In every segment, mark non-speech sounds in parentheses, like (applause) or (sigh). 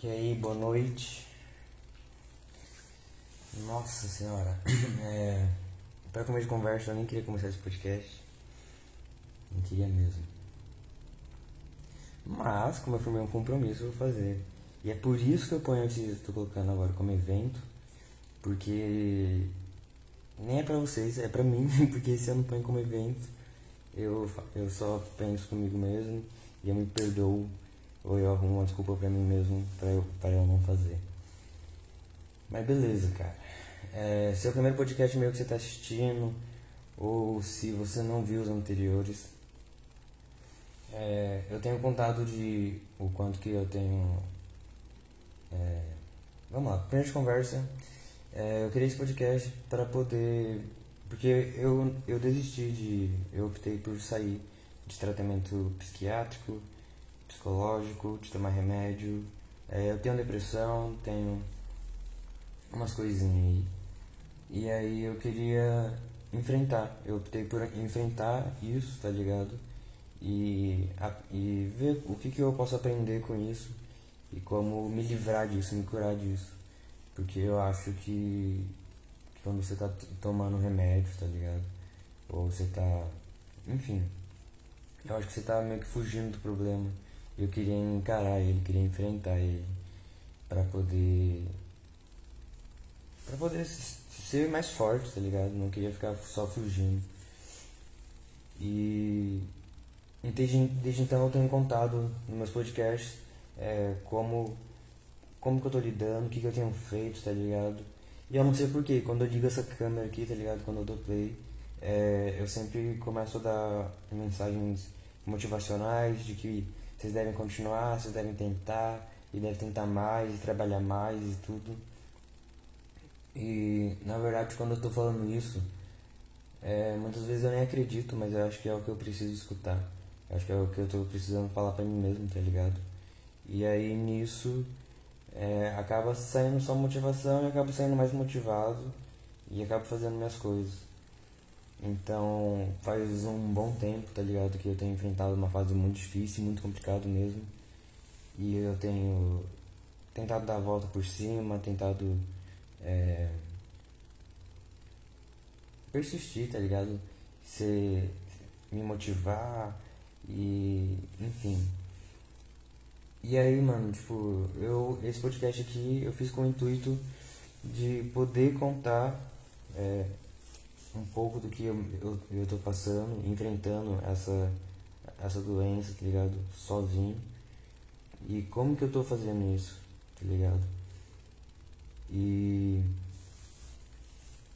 E aí, boa noite. Nossa senhora. (coughs) É, para começo de conversa, eu nem queria começar esse podcast. Não queria mesmo. Mas, como eu formei um compromisso, eu vou fazer. E é por isso que eu ponho esse. Estou colocando agora como evento. Porque. Nem é pra vocês, é pra (laughs) mim. Porque se eu não ponho como evento, eu, eu só penso comigo mesmo. E eu me perdoo ou eu arrumo uma desculpa pra mim mesmo pra eu, pra eu não fazer. Mas beleza, cara. É, se é o primeiro podcast meu que você tá assistindo, ou se você não viu os anteriores, é, eu tenho contado de o quanto que eu tenho. É, vamos lá, primeira conversa. É, eu criei esse podcast para poder. Porque eu, eu desisti de. Eu optei por sair de tratamento psiquiátrico psicológico, de tomar remédio. É, eu tenho depressão, tenho umas coisinhas aí. E aí eu queria enfrentar. Eu optei por enfrentar isso, tá ligado? E, a, e ver o que, que eu posso aprender com isso e como me livrar disso, me curar disso. Porque eu acho que, que quando você tá tomando remédio, tá ligado? Ou você tá. Enfim. Eu acho que você tá meio que fugindo do problema eu queria encarar ele, queria enfrentar ele para poder para poder ser mais forte, tá ligado? Não queria ficar só fugindo. E, e desde, desde então eu tenho contado nos meus podcasts é, como como que eu tô lidando, o que, que eu tenho feito, tá ligado? E eu não sei porquê, quando eu ligo essa câmera aqui, tá ligado? Quando eu dou play, é, eu sempre começo a dar mensagens motivacionais de que vocês devem continuar, vocês devem tentar, e devem tentar mais, e trabalhar mais e tudo. E na verdade, quando eu tô falando isso, é, muitas vezes eu nem acredito, mas eu acho que é o que eu preciso escutar. Eu acho que é o que eu tô precisando falar pra mim mesmo, tá ligado? E aí nisso é, acaba saindo só motivação e acaba saindo mais motivado e acabo fazendo minhas coisas. Então faz um bom tempo, tá ligado? Que eu tenho enfrentado uma fase muito difícil, muito complicado mesmo. E eu tenho tentado dar a volta por cima, tentado é, persistir, tá ligado? Ser, me motivar e enfim. E aí, mano, tipo, eu esse podcast aqui eu fiz com o intuito de poder contar é, um pouco do que eu, eu, eu tô passando, enfrentando essa, essa doença, tá ligado? Sozinho. E como que eu tô fazendo isso, tá ligado? E.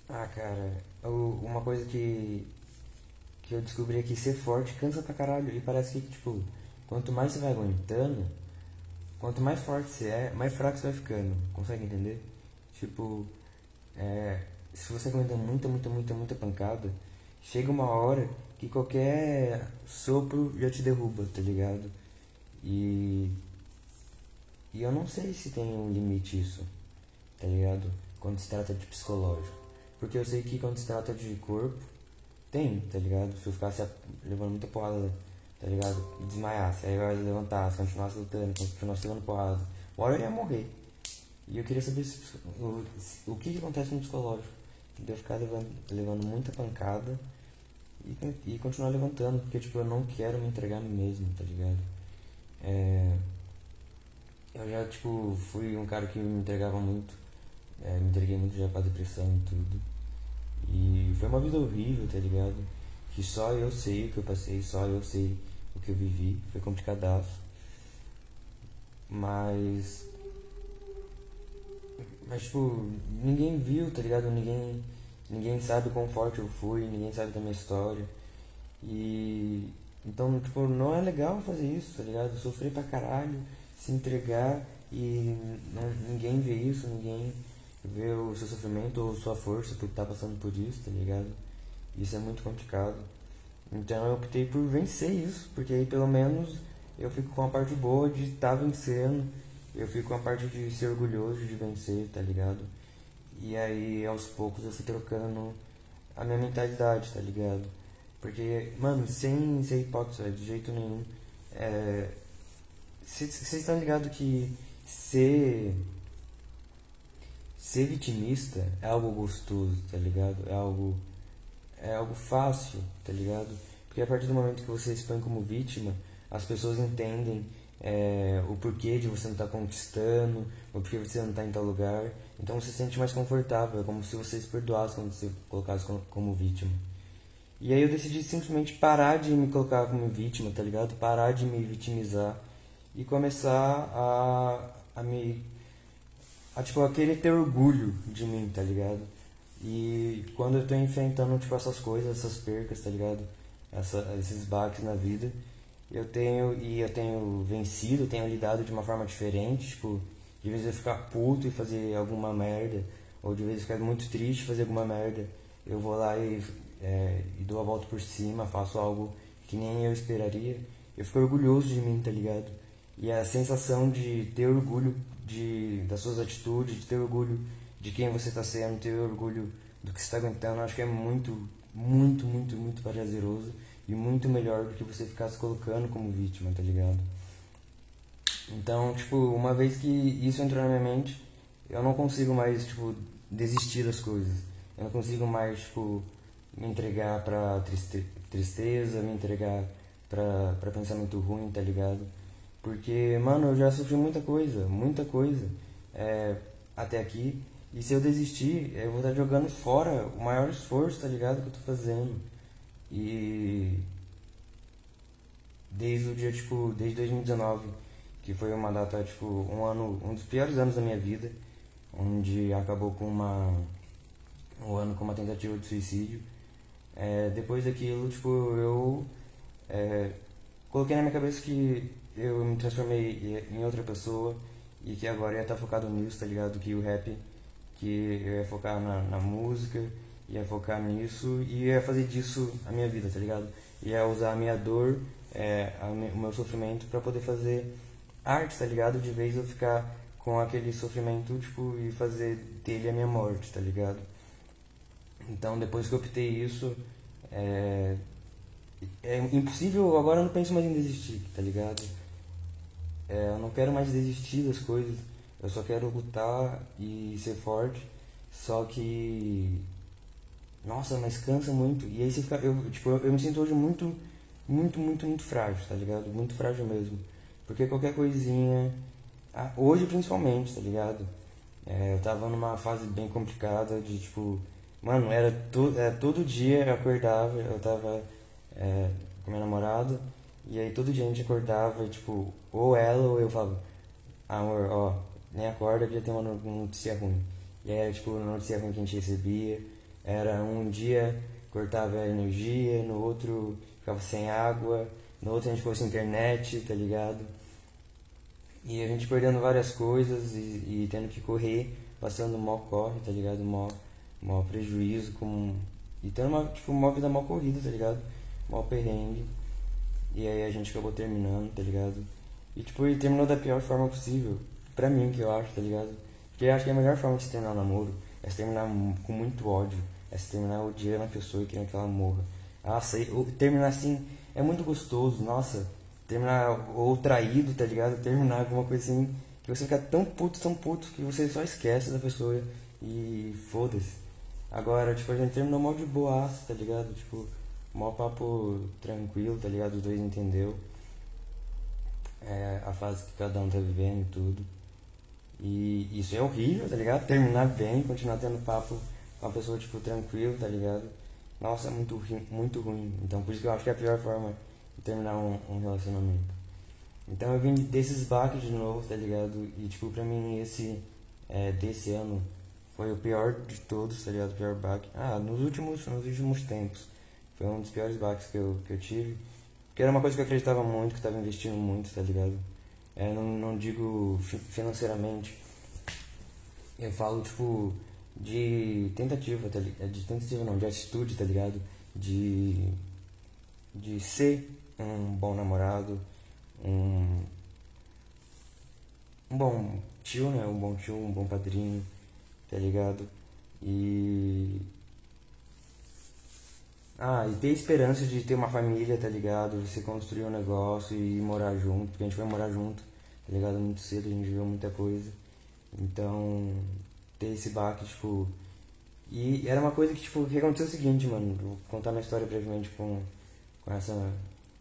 Ah, cara, eu, uma coisa que, que eu descobri é que ser forte cansa pra caralho. E parece que, tipo, quanto mais você vai aguentando, quanto mais forte você é, mais fraco você vai ficando. Consegue entender? Tipo, é, se você aguenta muita, muita, muita, muita pancada, chega uma hora que qualquer sopro já te derruba, tá ligado? E. E eu não sei se tem um limite isso, tá ligado? Quando se trata de psicológico. Porque eu sei que quando se trata de corpo, tem, tá ligado? Se eu ficasse levando muita porrada, tá ligado? Desmaiasse, aí eu ia levantar, se continuasse lutando, continuasse levando porrada, uma hora eu ia morrer. E eu queria saber se, o, o que acontece no psicológico de eu ficar levando, levando muita pancada e, e continuar levantando, porque tipo, eu não quero me entregar mesmo, tá ligado? É, eu já tipo, fui um cara que me entregava muito, é, me entreguei muito já pra depressão e tudo. E foi uma vida horrível, tá ligado? Que só eu sei o que eu passei, só eu sei o que eu vivi, foi complicadaço. Mas mas, tipo, ninguém viu, tá ligado? Ninguém, ninguém sabe quão forte eu fui, ninguém sabe da minha história. E. Então, tipo, não é legal fazer isso, tá ligado? Sofrer pra caralho, se entregar e não, ninguém vê isso, ninguém vê o seu sofrimento ou sua força por estar tá passando por isso, tá ligado? Isso é muito complicado. Então eu optei por vencer isso, porque aí pelo menos eu fico com a parte boa de estar tá vencendo eu fico com a parte de ser orgulhoso de vencer, tá ligado? E aí aos poucos eu fui trocando a minha mentalidade, tá ligado? Porque, mano, sem ser hipócrita de jeito nenhum, vocês é, estão ligados que, ser. Ser vitimista é algo gostoso, tá ligado? É algo. É algo fácil, tá ligado? Porque a partir do momento que você se põe como vítima, as pessoas entendem é, o porquê de você não estar tá conquistando, o porquê você não está em tal lugar. Então você se sente mais confortável, é como se você se perdoasse quando você colocasse como, como vítima. E aí eu decidi simplesmente parar de me colocar como vítima, tá ligado? Parar de me vitimizar e começar a, a me. a tipo, a querer ter orgulho de mim, tá ligado? E quando eu tô enfrentando, tipo, essas coisas, essas percas, tá ligado? Essa, esses baques na vida, eu tenho e eu tenho vencido, tenho lidado de uma forma diferente, tipo, de vez eu ficar puto e fazer alguma merda, ou de vez eu ficar muito triste e fazer alguma merda, eu vou lá e, é, e dou a volta por cima, faço algo que nem eu esperaria. Eu fico orgulhoso de mim, tá ligado? E a sensação de ter orgulho de, das suas atitudes, de ter orgulho de quem você está sendo, ter orgulho do que você está aguentando, acho que é muito, muito, muito, muito prazeroso e muito melhor do que você ficar se colocando como vítima, tá ligado? Então, tipo, uma vez que isso entrou na minha mente, eu não consigo mais, tipo, desistir das coisas. Eu não consigo mais, tipo, me entregar pra triste tristeza, me entregar pra, pra pensamento ruim, tá ligado? Porque, mano, eu já sofri muita coisa, muita coisa é, até aqui. E se eu desistir, eu vou estar jogando fora o maior esforço, tá ligado? Que eu tô fazendo. E desde o dia, tipo, desde 2019, que foi uma data, tipo, um ano, um dos piores anos da minha vida, onde acabou com uma um ano com uma tentativa de suicídio. É, depois daquilo, tipo, eu é, coloquei na minha cabeça que eu me transformei em outra pessoa e que agora ia estar focado nisso, tá ligado? Que o rap, que eu ia focar na, na música, ia focar nisso e ia fazer disso a minha vida, tá ligado? Ia usar a minha dor, é, a, o meu sofrimento para poder fazer arte, tá ligado? De vez eu ficar com aquele sofrimento, tipo, e fazer dele a minha morte, tá ligado? Então, depois que eu optei isso, é, é impossível, agora eu não penso mais em desistir, tá ligado? É, eu não quero mais desistir das coisas, eu só quero lutar e ser forte, só que. Nossa, mas cansa muito. E aí você fica. Eu, tipo, eu, eu me sinto hoje muito, muito, muito, muito frágil, tá ligado? Muito frágil mesmo. Porque qualquer coisinha. Ah, hoje principalmente, tá ligado? É, eu tava numa fase bem complicada de tipo. Mano, era, to, era todo dia eu acordava, eu tava é, com minha namorada, e aí todo dia a gente acordava, tipo, ou ela ou eu falava, amor, ó, nem acorda que já tem uma notícia ruim. E aí era tipo, a notícia ruim que a gente recebia, era um dia cortava a energia, no outro ficava sem água, no outro a gente ficou sem internet, tá ligado? E a gente perdendo várias coisas e, e tendo que correr, passando mó corre, tá ligado? Mó, mó prejuízo, com, e tendo uma, tipo, uma vida mal corrida, tá ligado? Mó perrengue. E aí a gente acabou terminando, tá ligado? E tipo, ele terminou da pior forma possível. Pra mim, que eu acho, tá ligado? Porque eu acho que a melhor forma de se terminar um namoro é se terminar com muito ódio. É se terminar odiando a pessoa e querendo que ela morra. Nossa, e, terminar assim é muito gostoso, nossa. Terminar ou traído, tá ligado? Terminar alguma coisa assim que você fica tão puto, tão puto que você só esquece da pessoa e foda-se. Agora, tipo, a gente terminou mal de boaça, tá ligado? Tipo, mó papo tranquilo, tá ligado? Os dois entendeu é, a fase que cada um tá vivendo e tudo. E isso é horrível, tá ligado? Terminar bem, continuar tendo papo uma pessoa, tipo, tranquilo, tá ligado? Nossa, é muito, muito ruim. Então, por isso que eu acho que é a pior forma de terminar um, um relacionamento. Então, eu vim desses baques de novo, tá ligado? E, tipo, pra mim, esse é, desse ano foi o pior de todos, tá ligado? O pior baque. Ah, nos últimos, nos últimos tempos. Foi um dos piores baques que eu, que eu tive. Porque era uma coisa que eu acreditava muito, que eu tava investindo muito, tá ligado? É, não, não digo financeiramente. Eu falo, tipo, de tentativa, tá ligado? De tentativa não, de atitude, tá ligado? De, de ser um bom namorado, um, um bom tio, né? Um bom tio, um bom padrinho, tá ligado? E ah, e ter esperança de ter uma família, tá ligado? Você construir um negócio e morar junto, porque a gente vai morar junto, tá ligado? Muito cedo, a gente viveu muita coisa. Então, ter esse baque, tipo. E era uma coisa que, tipo, que aconteceu o seguinte, mano. Vou contar minha história brevemente com, com essa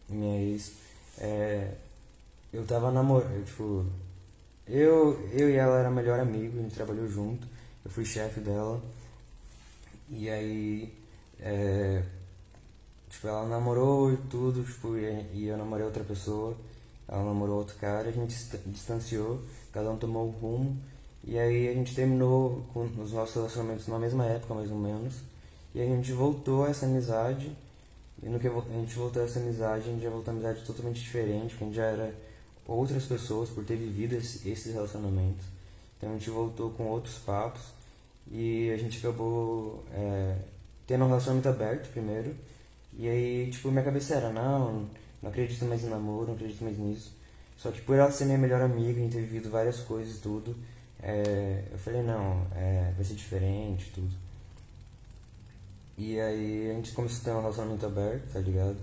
minha ex. É, eu tava namorando, tipo. Eu, eu e ela era melhor amigo, a gente trabalhou junto. Eu fui chefe dela. E aí. É, tipo, ela namorou e tudo, tipo, e eu namorei outra pessoa. Ela namorou outro cara, a gente distanciou, cada um tomou o rumo. E aí a gente terminou com os nossos relacionamentos na mesma época, mais ou menos. E a gente voltou a essa amizade. E no que a gente voltou a essa amizade, a gente já voltou a amizade totalmente diferente, porque a gente já era outras pessoas por ter vivido esse, esses relacionamentos. Então a gente voltou com outros papos e a gente acabou é, tendo um relacionamento aberto primeiro. E aí, tipo, minha cabeça era, não, não acredito mais em namoro, não acredito mais nisso. Só que por ela ser minha melhor amiga, a gente ter vivido várias coisas e tudo, é, eu falei, não, é, vai ser diferente tudo. E aí a gente começou a ter um relacionamento aberto, tá ligado?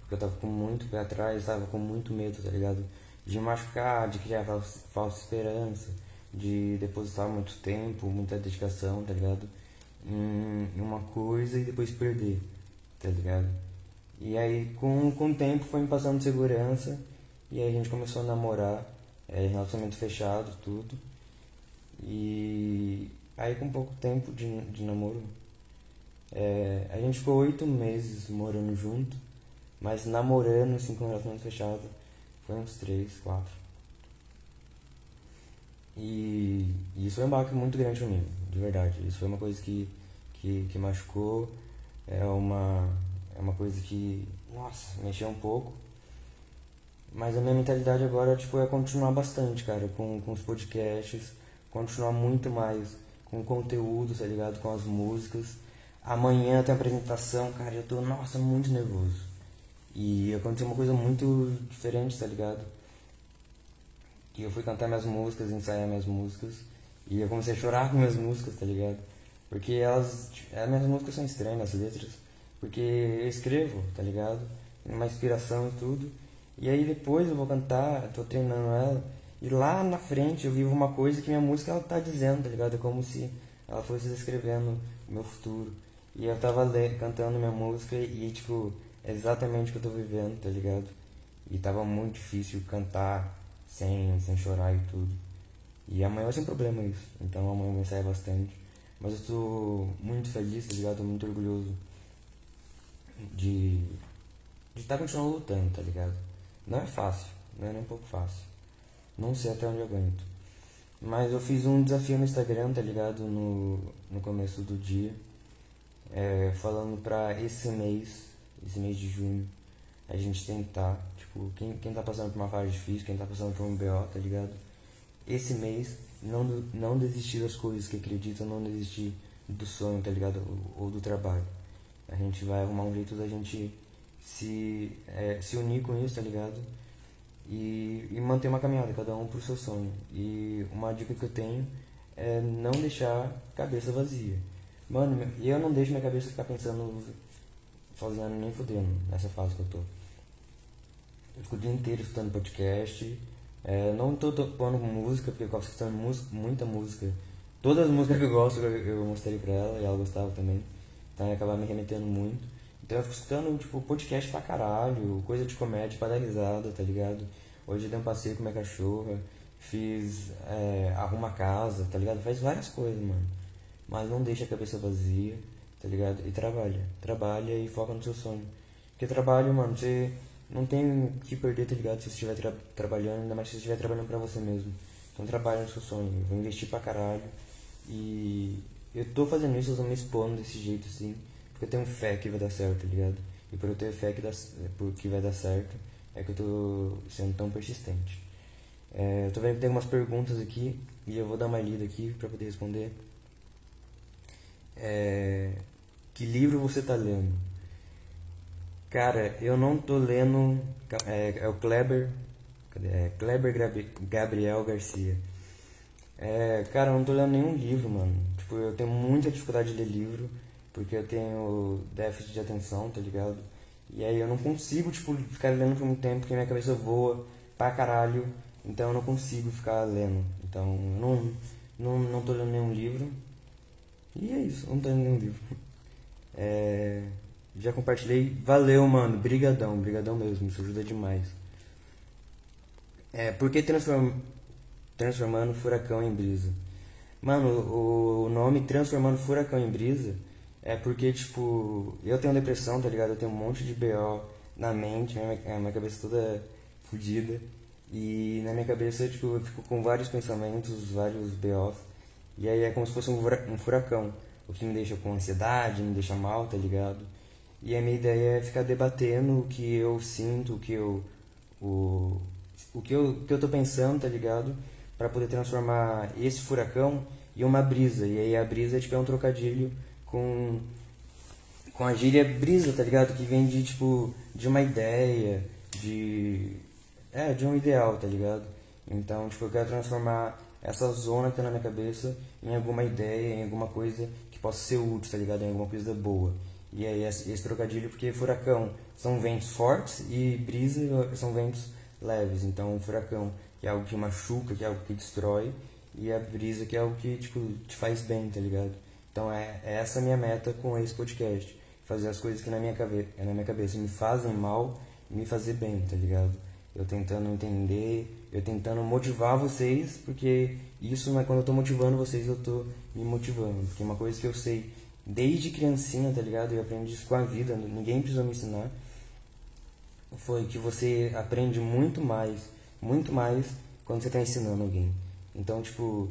Porque eu tava com muito pé atrás, tava com muito medo, tá ligado? De machucar, de criar falsa, falsa esperança, de depositar muito tempo, muita dedicação, tá ligado? Em, em uma coisa e depois perder, tá ligado? E aí com, com o tempo foi me passando segurança e aí a gente começou a namorar, é, relacionamento fechado, tudo. E aí com pouco tempo de, de namoro, é, a gente ficou oito meses morando junto, mas namorando assim com relacionamento fechado foi uns três, quatro. E, e isso foi um baque muito grande pra mim, de verdade. Isso foi uma coisa que, que, que machucou, é uma, é uma coisa que, nossa, mexeu um pouco. Mas a minha mentalidade agora, tipo, é continuar bastante, cara, com, com os podcasts, continuar muito mais com o conteúdo, tá ligado? Com as músicas. Amanhã tem apresentação, cara, eu tô, nossa, muito nervoso. E aconteceu uma coisa muito diferente, tá ligado? Que eu fui cantar minhas músicas, ensaiar minhas músicas, e eu comecei a chorar com minhas músicas, tá ligado? Porque elas, as minhas músicas são estranhas, as letras, porque eu escrevo, tá ligado? Uma inspiração e tudo. E aí depois eu vou cantar, tô treinando ela, e lá na frente eu vivo uma coisa que minha música ela tá dizendo, tá ligado? É como se ela fosse descrevendo o meu futuro. E eu tava le cantando minha música e, tipo, é exatamente o que eu tô vivendo, tá ligado? E tava muito difícil cantar sem, sem chorar e tudo. E amanhã um problema isso. Então amanhã vai sair bastante. Mas eu tô muito feliz, tá ligado? Tô muito orgulhoso de de estar tá continuando lutando, tá ligado? Não é fácil, não é nem um pouco fácil. Não sei até onde eu aguento. Mas eu fiz um desafio no Instagram, tá ligado? No, no começo do dia. É, falando pra esse mês, esse mês de junho, a gente tentar, tipo, quem, quem tá passando por uma fase difícil, quem tá passando por um BO, tá ligado? Esse mês, não, não desistir das coisas que acredita, não desistir do sonho, tá ligado? Ou, ou do trabalho. A gente vai arrumar um jeito da gente se, é, se unir com isso, tá ligado? E, e manter uma caminhada, cada um pro seu sonho. E uma dica que eu tenho é não deixar cabeça vazia. Mano, eu não deixo minha cabeça ficar pensando, fazendo nem fudendo nessa fase que eu tô. Eu fico o dia inteiro escutando podcast. É, não tô tocando música, porque eu gosto escutando música, muita música. Todas as músicas que eu gosto eu, mostrei pra ela e ela gostava também. Então ia acabar me remetendo muito. Então eu fico escutando, tipo, podcast pra caralho, coisa de comédia pra dar risada, tá ligado? Hoje eu dei um passeio com minha cachorra, fiz é, arruma casa, tá ligado? Faz várias coisas, mano. Mas não deixa a cabeça vazia, tá ligado? E trabalha. Trabalha e foca no seu sonho. Porque trabalho, mano, você não tem o que perder, tá ligado? Se você estiver tra trabalhando, ainda mais se você estiver trabalhando pra você mesmo. Então trabalha no seu sonho. Eu vou investir pra caralho. E eu tô fazendo isso, eu tô me expondo desse jeito, assim. Porque eu tenho fé que vai dar certo, tá ligado? E por eu ter fé que, dá, que vai dar certo, é que eu tô sendo tão persistente. É, eu tô vendo que tem algumas perguntas aqui e eu vou dar uma lida aqui para poder responder. É, que livro você tá lendo? Cara, eu não tô lendo. É, é o Kleber. Cadê? É Kleber Gabriel Garcia. É, cara, eu não tô lendo nenhum livro, mano. Tipo, eu tenho muita dificuldade de ler livro porque eu tenho déficit de atenção, tá ligado? E aí eu não consigo, tipo, ficar lendo por muito tempo, porque minha cabeça voa pra caralho. então eu não consigo ficar lendo. Então eu não, não, não tô lendo nenhum livro. E é isso, não tô lendo nenhum livro. É, já compartilhei. Valeu, mano. Brigadão, brigadão mesmo. Isso ajuda demais. É, por que transform... transformando furacão em brisa? Mano, o nome transformando furacão em brisa é porque, tipo, eu tenho depressão, tá ligado? Eu tenho um monte de BO na mente, minha, minha cabeça toda fodida. E na minha cabeça, tipo, eu fico com vários pensamentos, vários BOs. E aí é como se fosse um furacão. O que me deixa com ansiedade, me deixa mal, tá ligado? E a minha ideia é ficar debatendo o que eu sinto, o que eu. O, o que eu, o que eu tô pensando, tá ligado? para poder transformar esse furacão em uma brisa. E aí a brisa tipo, é um trocadilho com, com a gíria brisa, tá ligado? Que vem de tipo de uma ideia, de. É, de um ideal, tá ligado? Então, tipo, eu quero transformar essa zona que tá na minha cabeça em alguma ideia, em alguma coisa que possa ser útil, tá ligado? Em alguma coisa boa. E aí esse, trocadilho, porque furacão são ventos fortes e brisa são ventos leves. Então, furacão que é algo que machuca, que é algo que destrói, e a brisa que é algo que tipo, te faz bem, tá ligado? Então é, é essa minha meta com esse podcast. Fazer as coisas que na minha, cabe na minha cabeça me fazem mal me fazer bem, tá ligado? Eu tentando entender, eu tentando motivar vocês, porque isso não é quando eu tô motivando vocês, eu tô me motivando. Porque uma coisa que eu sei desde criancinha, tá ligado? Eu aprendi isso com a vida, ninguém precisou me ensinar. Foi que você aprende muito mais muito mais quando você está ensinando alguém. Então, tipo,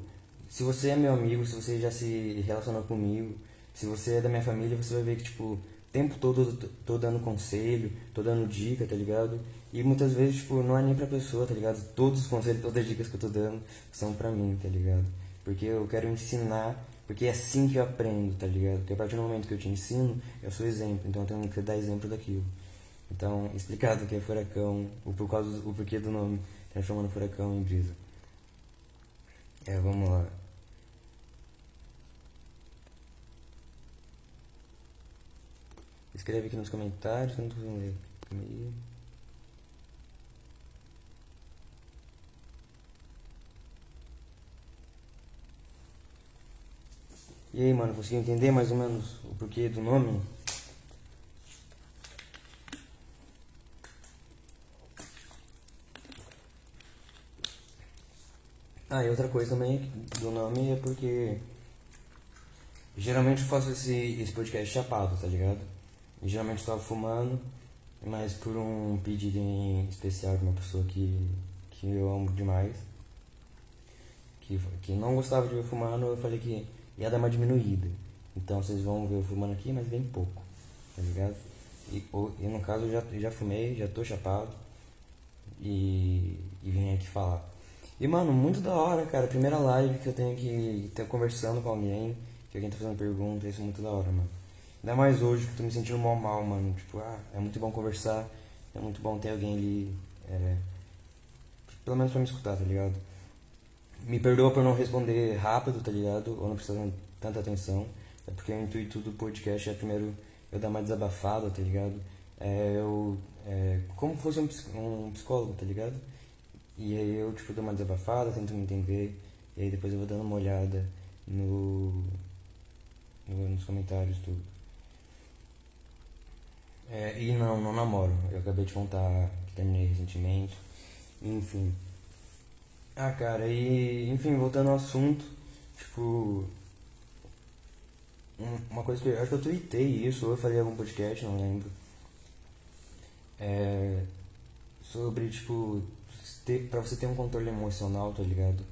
se você é meu amigo, se você já se relacionou comigo, se você é da minha família, você vai ver que, tipo, o tempo todo eu tô dando conselho, tô dando dica, tá ligado? E muitas vezes, tipo, não é nem pra pessoa, tá ligado? Todos os conselhos, todas as dicas que eu tô dando são pra mim, tá ligado? Porque eu quero ensinar, porque é assim que eu aprendo, tá ligado? Porque a partir do momento que eu te ensino, eu sou exemplo, então eu tenho que dar exemplo daquilo. Então, (laughs) explicado o que é furacão, o, por causa, o porquê do nome transformando furacão em brisa. É, vamos lá. Escreve aqui nos comentários não tô vendo. Calma aí. E aí, mano, conseguiu entender mais ou menos o porquê do nome? Ah, e outra coisa também do nome é porque geralmente eu faço esse, esse podcast chapado, tá ligado? E geralmente eu tava fumando, mas por um pedido em especial de uma pessoa que, que eu amo demais, que, que não gostava de ver fumando, eu falei que ia dar uma diminuída. Então vocês vão ver eu fumando aqui, mas bem pouco, tá ligado? E, e no caso eu já, já fumei, já tô chapado e, e vim aqui falar. E, mano, muito da hora, cara. Primeira live que eu tenho que ter conversando com alguém, que alguém tá fazendo pergunta, isso é muito da hora, mano. Ainda mais hoje que eu tô me sentindo mal mal, mano. Tipo, ah, é muito bom conversar, é muito bom ter alguém ali, é, pelo menos pra me escutar, tá ligado? Me perdoa por não responder rápido, tá ligado? Ou não precisando tanta atenção. É porque o intuito do podcast é primeiro eu dar uma desabafada, tá ligado? É eu. É, como fosse um, um psicólogo, tá ligado? E aí eu, tipo, dou uma desabafada, tento me entender, e aí depois eu vou dando uma olhada no, no nos comentários, tudo. É, e não, não namoro. Eu acabei de contar que terminei recentemente. Enfim. Ah, cara, e enfim, voltando ao assunto, tipo. Uma coisa que eu acho que eu tweetei isso, ou eu falei em algum podcast, não lembro. É, sobre, tipo, ter, pra você ter um controle emocional, tá ligado?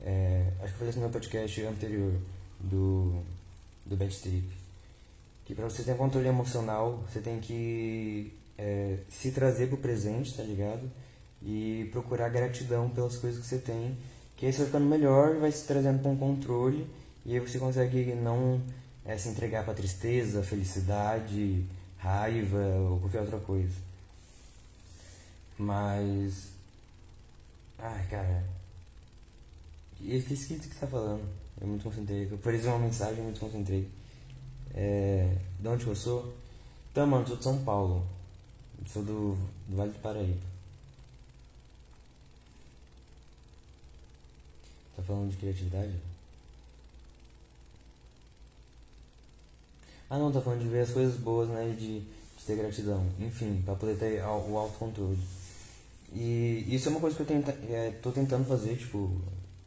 É, acho que eu falei isso no meu podcast anterior do, do Bad Trip. Que pra você ter um controle emocional, você tem que é, se trazer pro presente, tá ligado? E procurar gratidão pelas coisas que você tem. Que aí você vai ficando melhor, vai se trazendo pra um controle. E aí você consegue não é, se entregar pra tristeza, felicidade, raiva ou qualquer outra coisa. Mas Ai, cara. Eu esqueci do que você tá falando. Eu muito concentrei. Eu parei uma mensagem eu muito concentrei. É, de onde eu sou? Então, mano, eu sou de São Paulo. Eu sou do, do Vale do Paraíba. Tá falando de criatividade? Ah não, tá falando de ver as coisas boas, né? De, de ter gratidão. Enfim, pra poder ter o autocontrole. E isso é uma coisa que eu tenta, é, tô tentando fazer, tipo,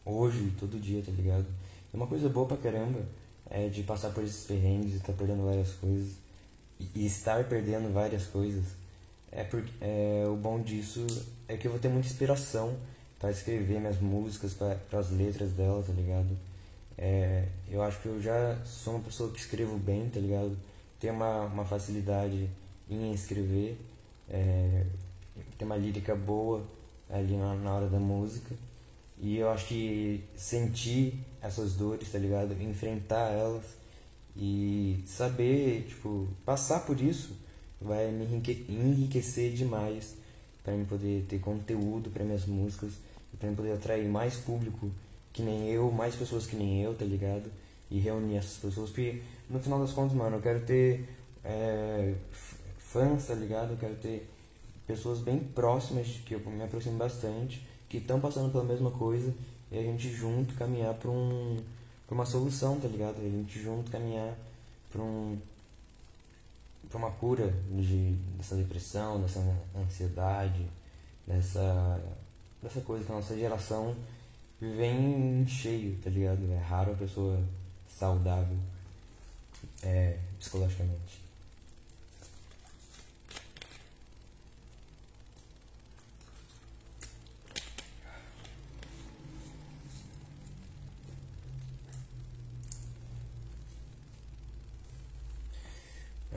hoje, todo dia, tá ligado? É uma coisa boa pra caramba é de passar por esses perrengues e estar tá perdendo várias coisas. E, e, estar perdendo várias coisas. É porque é, o bom disso é que eu vou ter muita inspiração para escrever minhas músicas, para as letras dela, tá ligado? É, eu acho que eu já sou uma pessoa que escrevo bem, tá ligado? Tenho uma, uma facilidade em escrever, é, tem uma lírica boa ali na, na hora da música. E eu acho que sentir essas dores, tá ligado? Enfrentar elas e saber, tipo, passar por isso vai me enriquecer demais para mim poder ter conteúdo para minhas músicas e para poder atrair mais público que nem eu, mais pessoas que nem eu, tá ligado? E reunir essas pessoas, porque no final das contas, mano, eu quero ter é, fãs, tá ligado? Eu quero ter pessoas bem próximas, que eu me aproximo bastante, que estão passando pela mesma coisa e a gente junto caminhar para um, pra uma solução, tá ligado? A gente junto caminhar para um, pra uma cura de, dessa depressão, dessa ansiedade, dessa, dessa coisa que a nossa geração vem cheio, tá ligado? É raro a pessoa saudável é, psicologicamente.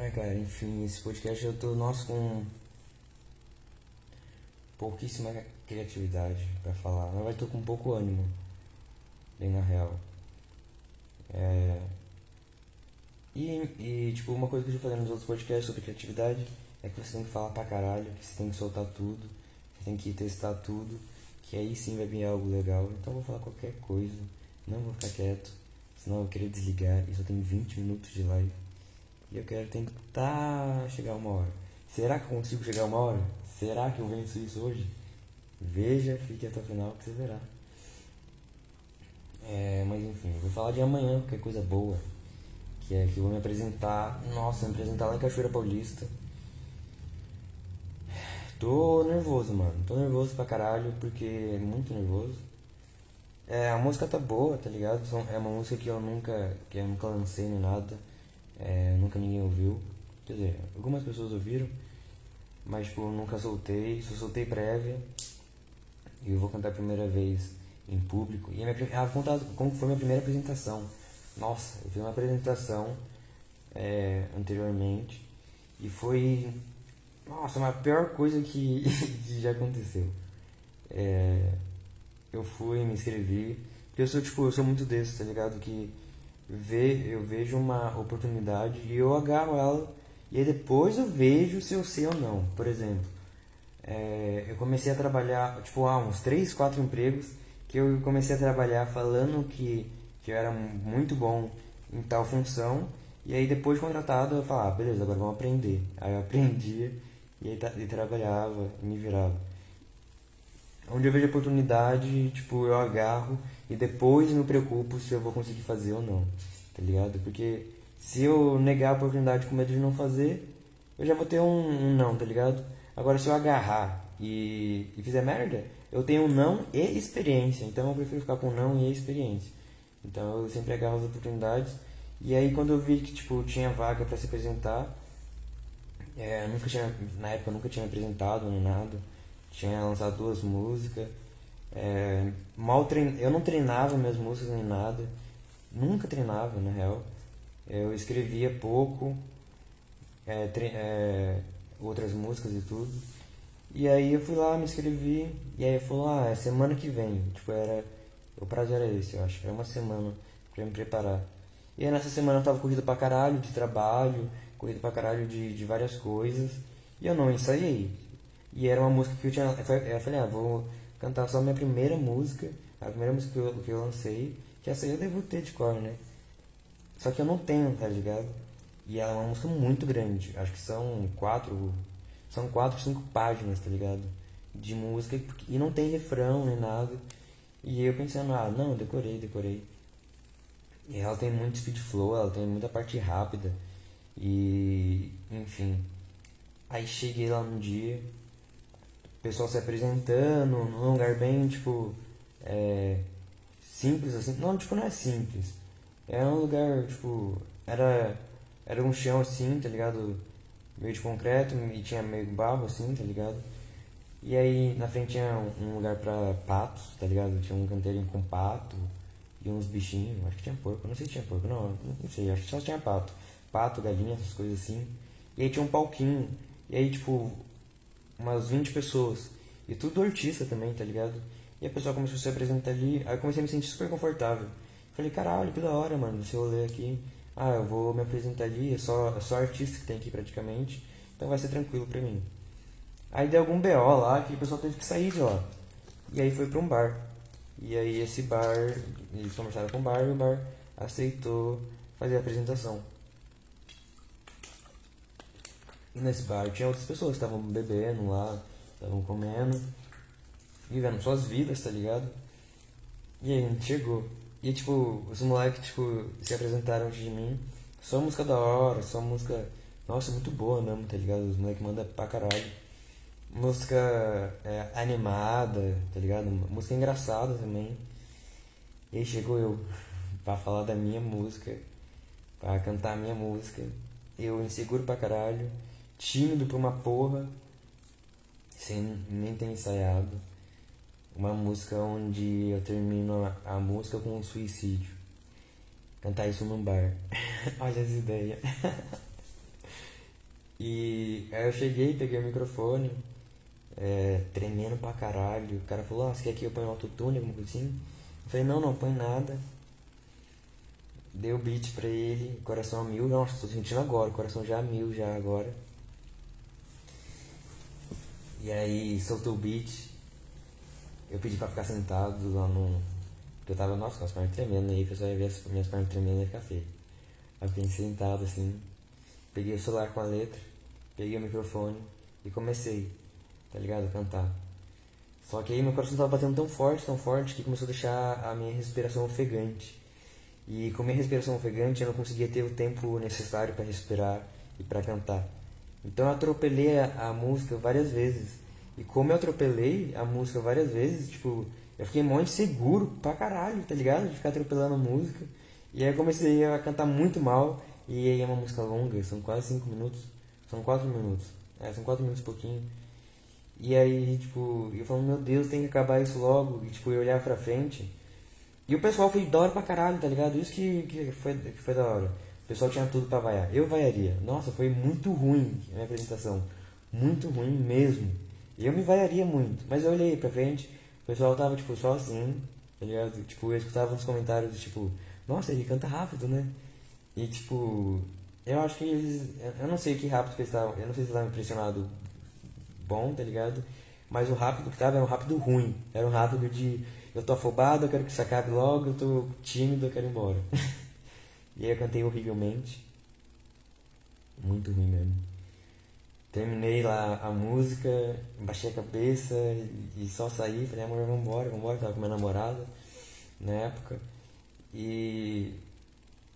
É, cara, enfim, esse podcast eu tô, nossa, com pouquíssima criatividade para falar. Mas vai tô com pouco ânimo, bem na real. É... E, e, tipo, uma coisa que eu já falei nos outros podcasts sobre criatividade é que você tem que falar pra caralho, que você tem que soltar tudo, você tem que testar tudo, que aí sim vai vir algo legal. Então eu vou falar qualquer coisa, não vou ficar quieto, senão eu vou querer desligar e só tem 20 minutos de live. E eu quero tentar chegar uma hora. Será que eu consigo chegar uma hora? Será que eu venço isso hoje? Veja, fique até o final que você verá. É, mas enfim, eu vou falar de amanhã, porque é coisa boa. Que é que eu vou me apresentar. Nossa, me apresentar lá em Cachoeira Paulista. Tô nervoso, mano. Tô nervoso pra caralho, porque é muito nervoso. É, a música tá boa, tá ligado? É uma música que eu nunca, que eu nunca lancei nem nada. É, nunca ninguém ouviu. Quer dizer, algumas pessoas ouviram, mas tipo, nunca soltei, só soltei prévia. E eu vou cantar a primeira vez em público. E a minha, ela conta como foi a minha primeira apresentação. Nossa, eu fiz uma apresentação é, anteriormente e foi. Nossa, a pior coisa que, (laughs) que já aconteceu. É, eu fui, me inscrevi. Porque eu sou tipo, eu sou muito desse, tá ligado? Que vê, eu vejo uma oportunidade e eu agarro ela e aí depois eu vejo se eu sei ou não. Por exemplo, é, eu comecei a trabalhar, tipo, há uns 3, 4 empregos que eu comecei a trabalhar falando que, que eu era muito bom em tal função e aí depois de contratado eu falava, ah, beleza, agora vamos aprender. Aí eu (laughs) aprendia e aí e trabalhava e me virava. Onde eu vejo oportunidade, tipo, eu agarro e depois me preocupo se eu vou conseguir fazer ou não, tá ligado? Porque se eu negar a oportunidade com medo de não fazer, eu já vou ter um, um não, tá ligado? Agora, se eu agarrar e, e fizer merda, eu tenho um não e experiência, então eu prefiro ficar com não e experiência. Então eu sempre agarro as oportunidades. E aí quando eu vi que tipo tinha vaga para se apresentar, é, nunca tinha, na época eu nunca tinha apresentado nem nada, tinha lançado duas músicas é, mal trein... Eu não treinava minhas músicas nem nada. Nunca treinava, na real. Eu escrevia pouco, é, tre... é, outras músicas e tudo. E aí eu fui lá, me inscrevi, e aí falou, ah, é semana que vem. Tipo, era. O prazo era esse, eu acho. Era uma semana pra me preparar. E aí nessa semana eu tava corrido pra caralho de trabalho, corrido pra caralho de, de várias coisas. E eu não ensaiei. E era uma música que eu tinha. Eu falei, ah, vou cantar só minha primeira música, a primeira música que eu, que eu lancei, que essa eu devo ter de cor, né? Só que eu não tenho, tá ligado? E ela é uma música muito grande, acho que são quatro, são quatro, cinco páginas, tá ligado? De música, e não tem refrão nem nada. E eu pensando, ah, não, decorei, decorei. E ela tem muito speed flow, ela tem muita parte rápida. E, enfim. Aí cheguei lá no dia, pessoal se apresentando, num lugar bem, tipo, é, simples assim. Não, tipo, não é simples. Era um lugar, tipo, era, era um chão assim, tá ligado? Meio de concreto e tinha meio barro assim, tá ligado? E aí na frente tinha um lugar pra patos, tá ligado? Tinha um canteirinho com pato e uns bichinhos, acho que tinha porco, não sei se tinha porco, não, não sei, acho que só tinha pato. Pato, galinha, essas coisas assim. E aí tinha um palquinho. E aí, tipo, umas 20 pessoas. E tudo artista também, tá ligado? E a pessoa começou a se apresentar ali. Aí eu comecei a me sentir super confortável. Falei, caralho, que da hora, mano, esse rolê aqui. Ah, eu vou me apresentar ali, é só, é só artista que tem aqui praticamente. Então vai ser tranquilo pra mim. Aí deu algum BO lá que o pessoal teve que sair de lá. E aí foi pra um bar. E aí esse bar, eles conversaram com o bar e o bar aceitou fazer a apresentação. E nesse bar tinha outras pessoas que estavam bebendo lá, estavam comendo, vivendo suas vidas, tá ligado? E aí a gente chegou. E tipo, os moleques tipo, se apresentaram antes de mim. Só música da hora, só música. Nossa, muito boa mesmo, tá ligado? Os moleques mandam pra caralho. Música é, animada, tá ligado? Música engraçada também. E aí chegou eu pra falar da minha música, pra cantar a minha música. Eu inseguro pra caralho tímido pra uma porra, sem nem ter ensaiado. Uma música onde eu termino a, a música com um suicídio. Cantar isso num bar. (laughs) Olha as ideias. (laughs) e aí eu cheguei, peguei o microfone, é, tremendo pra caralho. O cara falou, ah, você quer que eu ponha autotune, alguma coisa assim? Eu falei, não, não põe nada. Dei o beat pra ele, coração a mil. Nossa, tô sentindo agora, coração já a mil já agora. E aí soltou o beat. Eu pedi pra ficar sentado lá no. Porque eu tava, nossa, com as pernas tremendo aí, o pessoal ia ver as minhas pernas tremendo e ia ficar feio. Aí eu fiquei sentado assim, peguei o celular com a letra, peguei o microfone e comecei, tá ligado? A cantar. Só que aí meu coração tava batendo tão forte, tão forte, que começou a deixar a minha respiração ofegante. E com minha respiração ofegante eu não conseguia ter o tempo necessário para respirar e para cantar. Então eu atropelei a, a, música várias vezes. E como eu atropelei a música várias vezes, tipo, eu fiquei muito seguro pra caralho, tá ligado? De ficar atropelando a música. E aí eu comecei a cantar muito mal. E aí é uma música longa, são quase 5 minutos. São 4 minutos. É, são 4 minutos e pouquinho. E aí, tipo, eu falando, meu Deus, tem que acabar isso logo. E tipo, eu olhar pra frente. E o pessoal foi da hora pra caralho, tá ligado? Isso que, que, foi, que foi da hora. O pessoal tinha tudo para vaiar. Eu vaiaria. Nossa, foi muito ruim a minha apresentação. Muito ruim mesmo. Eu me vaiaria muito. Mas eu olhei pra frente, o pessoal tava, tipo, só assim, tá ligado? Tipo, eu escutava uns comentários, tipo, nossa, ele canta rápido, né? E, tipo, eu acho que eles. Eu não sei que rápido que eles estavam. Eu não sei se eles estavam impressionados bom, tá ligado? Mas o rápido que tava era um rápido ruim. Era um rápido de. Eu tô afobado, eu quero que isso acabe logo, eu tô tímido, eu quero ir embora. (laughs) E aí eu cantei horrivelmente. Muito ruim mesmo. Terminei lá a música, baixei a cabeça e só saí. Falei, amor, vambora, vambora. Tava com minha namorada na época. E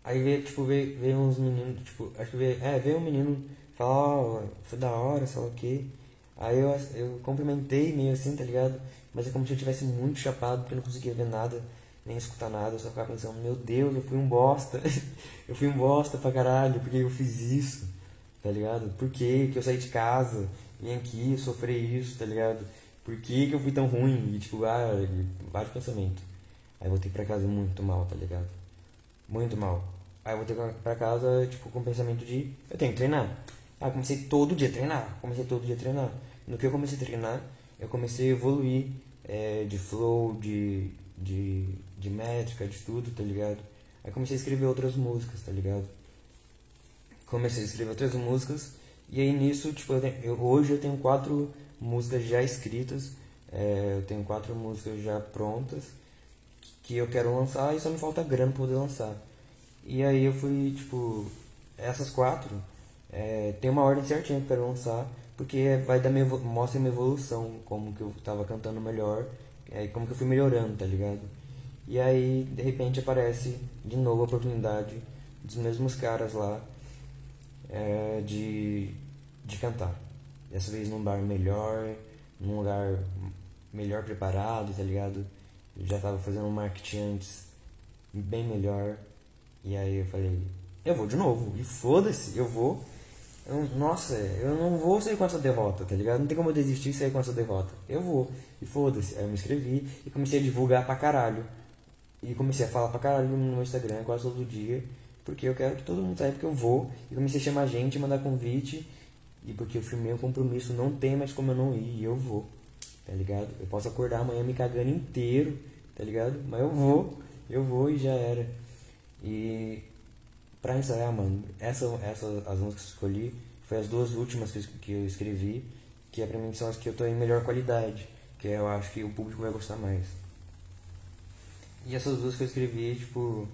aí veio, tipo, veio, veio uns meninos, tipo, acho que veio, é, veio um menino falar, ó, oh, foi da hora, sei lá o que. Aí eu, eu cumprimentei meio assim, tá ligado? Mas é como se eu tivesse muito chapado, porque eu não conseguia ver nada nem escutar nada, eu só ficava pensando, meu Deus, eu fui um bosta, (laughs) eu fui um bosta pra caralho, porque eu fiz isso, tá ligado? Por que que eu saí de casa, vim aqui, sofri isso, tá ligado? Por que que eu fui tão ruim? E tipo, ah, vários pensamentos. Aí voltei pra casa muito mal, tá ligado? Muito mal. Aí voltei pra casa, tipo, com o pensamento de, eu tenho que treinar. Aí comecei todo dia a treinar, comecei todo dia a treinar. No que eu comecei a treinar, eu comecei a evoluir é, de flow, de, de de métrica, de tudo, tá ligado? Aí comecei a escrever outras músicas, tá ligado? Comecei a escrever outras músicas e aí nisso, tipo, eu tenho, eu, hoje eu tenho quatro músicas já escritas, é, eu tenho quatro músicas já prontas que eu quero lançar e só me falta grana pra poder lançar. E aí eu fui, tipo, essas quatro é, tem uma ordem certinha que eu quero lançar, porque vai dar minha, mostra minha evolução, como que eu tava cantando melhor é, como que eu fui melhorando, tá ligado? E aí, de repente, aparece de novo a oportunidade dos mesmos caras lá é, de, de cantar. Dessa vez num bar melhor, num lugar melhor preparado, tá ligado? Eu já tava fazendo um marketing antes bem melhor. E aí eu falei, eu vou de novo. E foda-se, eu vou. Eu, nossa, eu não vou sair com essa derrota, tá ligado? Não tem como eu desistir e sair com essa derrota. Eu vou. E foda-se. Aí eu me inscrevi e comecei a divulgar pra caralho. E comecei a falar pra caralho no meu Instagram quase todo dia. Porque eu quero que todo mundo saiba que eu vou. E comecei a chamar gente, mandar convite. E porque eu firmei um compromisso, não tem mais como eu não ir. E eu vou. Tá ligado? Eu posso acordar amanhã me cagando inteiro. Tá ligado? Mas eu vou. Eu vou e já era. E pra ensaiar, mano, essa, essa, as músicas que eu escolhi foi as duas últimas que eu, que eu escrevi. Que é pra mim são as que eu tô em melhor qualidade. Que eu acho que o público vai gostar mais. E essas duas que eu escrevi, tipo,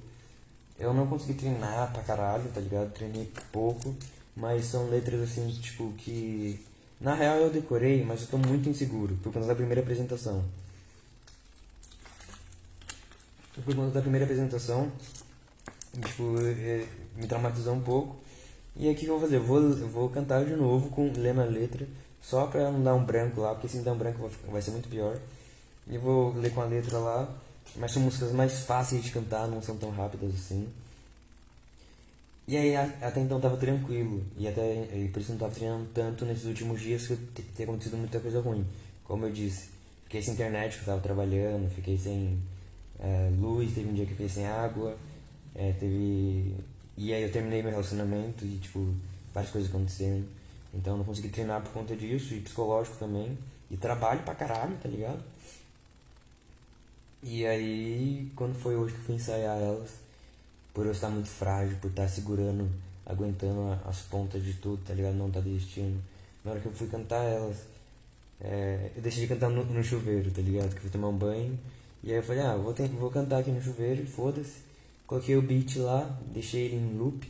eu não consegui treinar pra caralho, tá ligado? Treinei pouco, mas são letras assim, tipo, que. Na real eu decorei, mas eu tô muito inseguro, por conta da primeira apresentação. Por conta da primeira apresentação, tipo, me traumatizou um pouco. E aí o que eu vou fazer? Eu vou, eu vou cantar de novo, com lendo a letra, só pra não dar um branco lá, porque se dar um branco vai ser muito pior. E vou ler com a letra lá mas são músicas mais fáceis de cantar, não são tão rápidas assim. E aí até então tava tranquilo. E até e por isso não tava treinando tanto nesses últimos dias que tem acontecido muita coisa ruim. Como eu disse, fiquei sem internet eu tava trabalhando, fiquei sem é, luz, teve um dia que eu fiquei sem água, é, teve. E aí eu terminei meu relacionamento e tipo, várias coisas acontecendo. Então não consegui treinar por conta disso, e psicológico também. E trabalho pra caralho, tá ligado? E aí, quando foi hoje que eu fui ensaiar elas, por eu estar muito frágil, por estar segurando, aguentando as pontas de tudo, tá ligado? Não tá desistindo. Na hora que eu fui cantar elas, é, eu deixei de cantar no, no, chuveiro, tá ligado? Que eu fui tomar um banho. E aí eu falei, ah, vou, ter, vou cantar aqui no chuveiro, foda-se. Coloquei o beat lá, deixei ele em loop.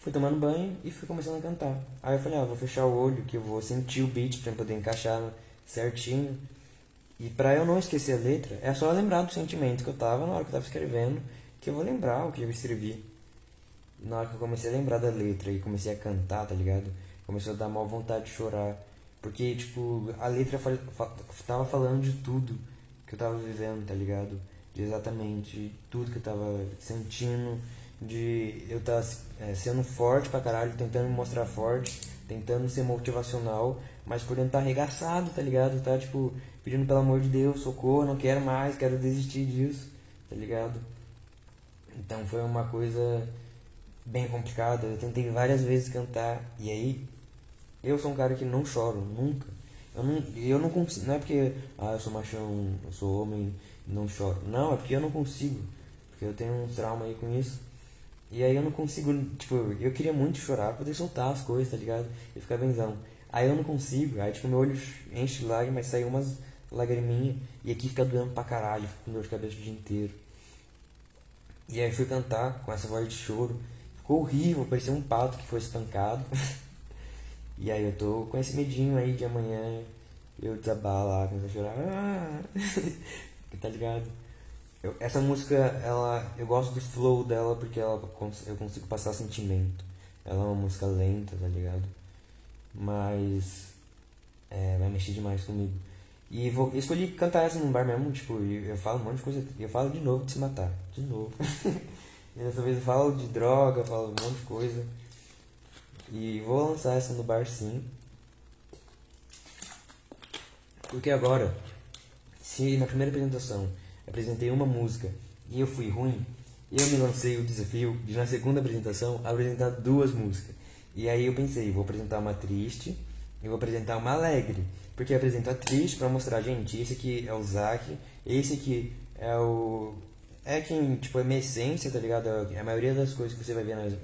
Fui tomando banho e fui começando a cantar. Aí eu falei, ah, vou fechar o olho que eu vou sentir o beat pra poder encaixar certinho. E para eu não esquecer a letra, é só lembrar do sentimento que eu tava na hora que eu tava escrevendo, que eu vou lembrar o que eu escrevi. Na hora que eu comecei a lembrar da letra e comecei a cantar, tá ligado? Começou a dar mal vontade de chorar. Porque, tipo, a letra tava falando de tudo que eu tava vivendo, tá ligado? De exatamente tudo que eu tava sentindo, de eu estar é, sendo forte pra caralho, tentando me mostrar forte, tentando ser motivacional, mas por dentro tá arregaçado, tá ligado? Tá, tipo, pedindo pelo amor de Deus, socorro, não quero mais, quero desistir disso, tá ligado? Então foi uma coisa bem complicada. Eu tentei várias vezes cantar e aí eu sou um cara que não choro nunca. Eu não, eu não consigo, não é porque ah, eu sou machão, eu sou homem, não choro. Não, é porque eu não consigo. Porque eu tenho um trauma aí com isso. E aí eu não consigo, tipo, eu queria muito chorar, poder soltar as coisas, tá ligado? E ficar benzão. Aí eu não consigo, aí tipo, meu olho enche de lágrimas, sai umas lagriminha. E aqui fica doendo pra caralho, fico com dor de cabeça o dia inteiro. E aí fui cantar com essa voz de choro. Ficou horrível, parecia um pato que foi espancado. (laughs) e aí eu tô com esse medinho aí de amanhã eu desabar lá, começar a chorar. Ah! (laughs) tá ligado? Eu, essa música, ela, eu gosto do flow dela porque ela, eu consigo passar sentimento. Ela é uma música lenta, tá ligado? Mas é, vai mexer demais comigo. E vou, escolhi cantar essa num bar mesmo, tipo, eu falo um monte de coisa. Eu falo de novo de se matar. De novo. (laughs) e dessa vez eu falo de droga, falo um monte de coisa. E vou lançar essa no bar sim. Porque agora, se na primeira apresentação apresentei uma música e eu fui ruim, eu me lancei o desafio de na segunda apresentação apresentar duas músicas. E aí eu pensei, vou apresentar uma triste e vou apresentar uma alegre. Porque apresenta triste para mostrar, gente, esse aqui é o Zack, esse aqui é o. É quem, tipo, é minha essência, tá ligado? É a maioria das coisas que você vai ver nas,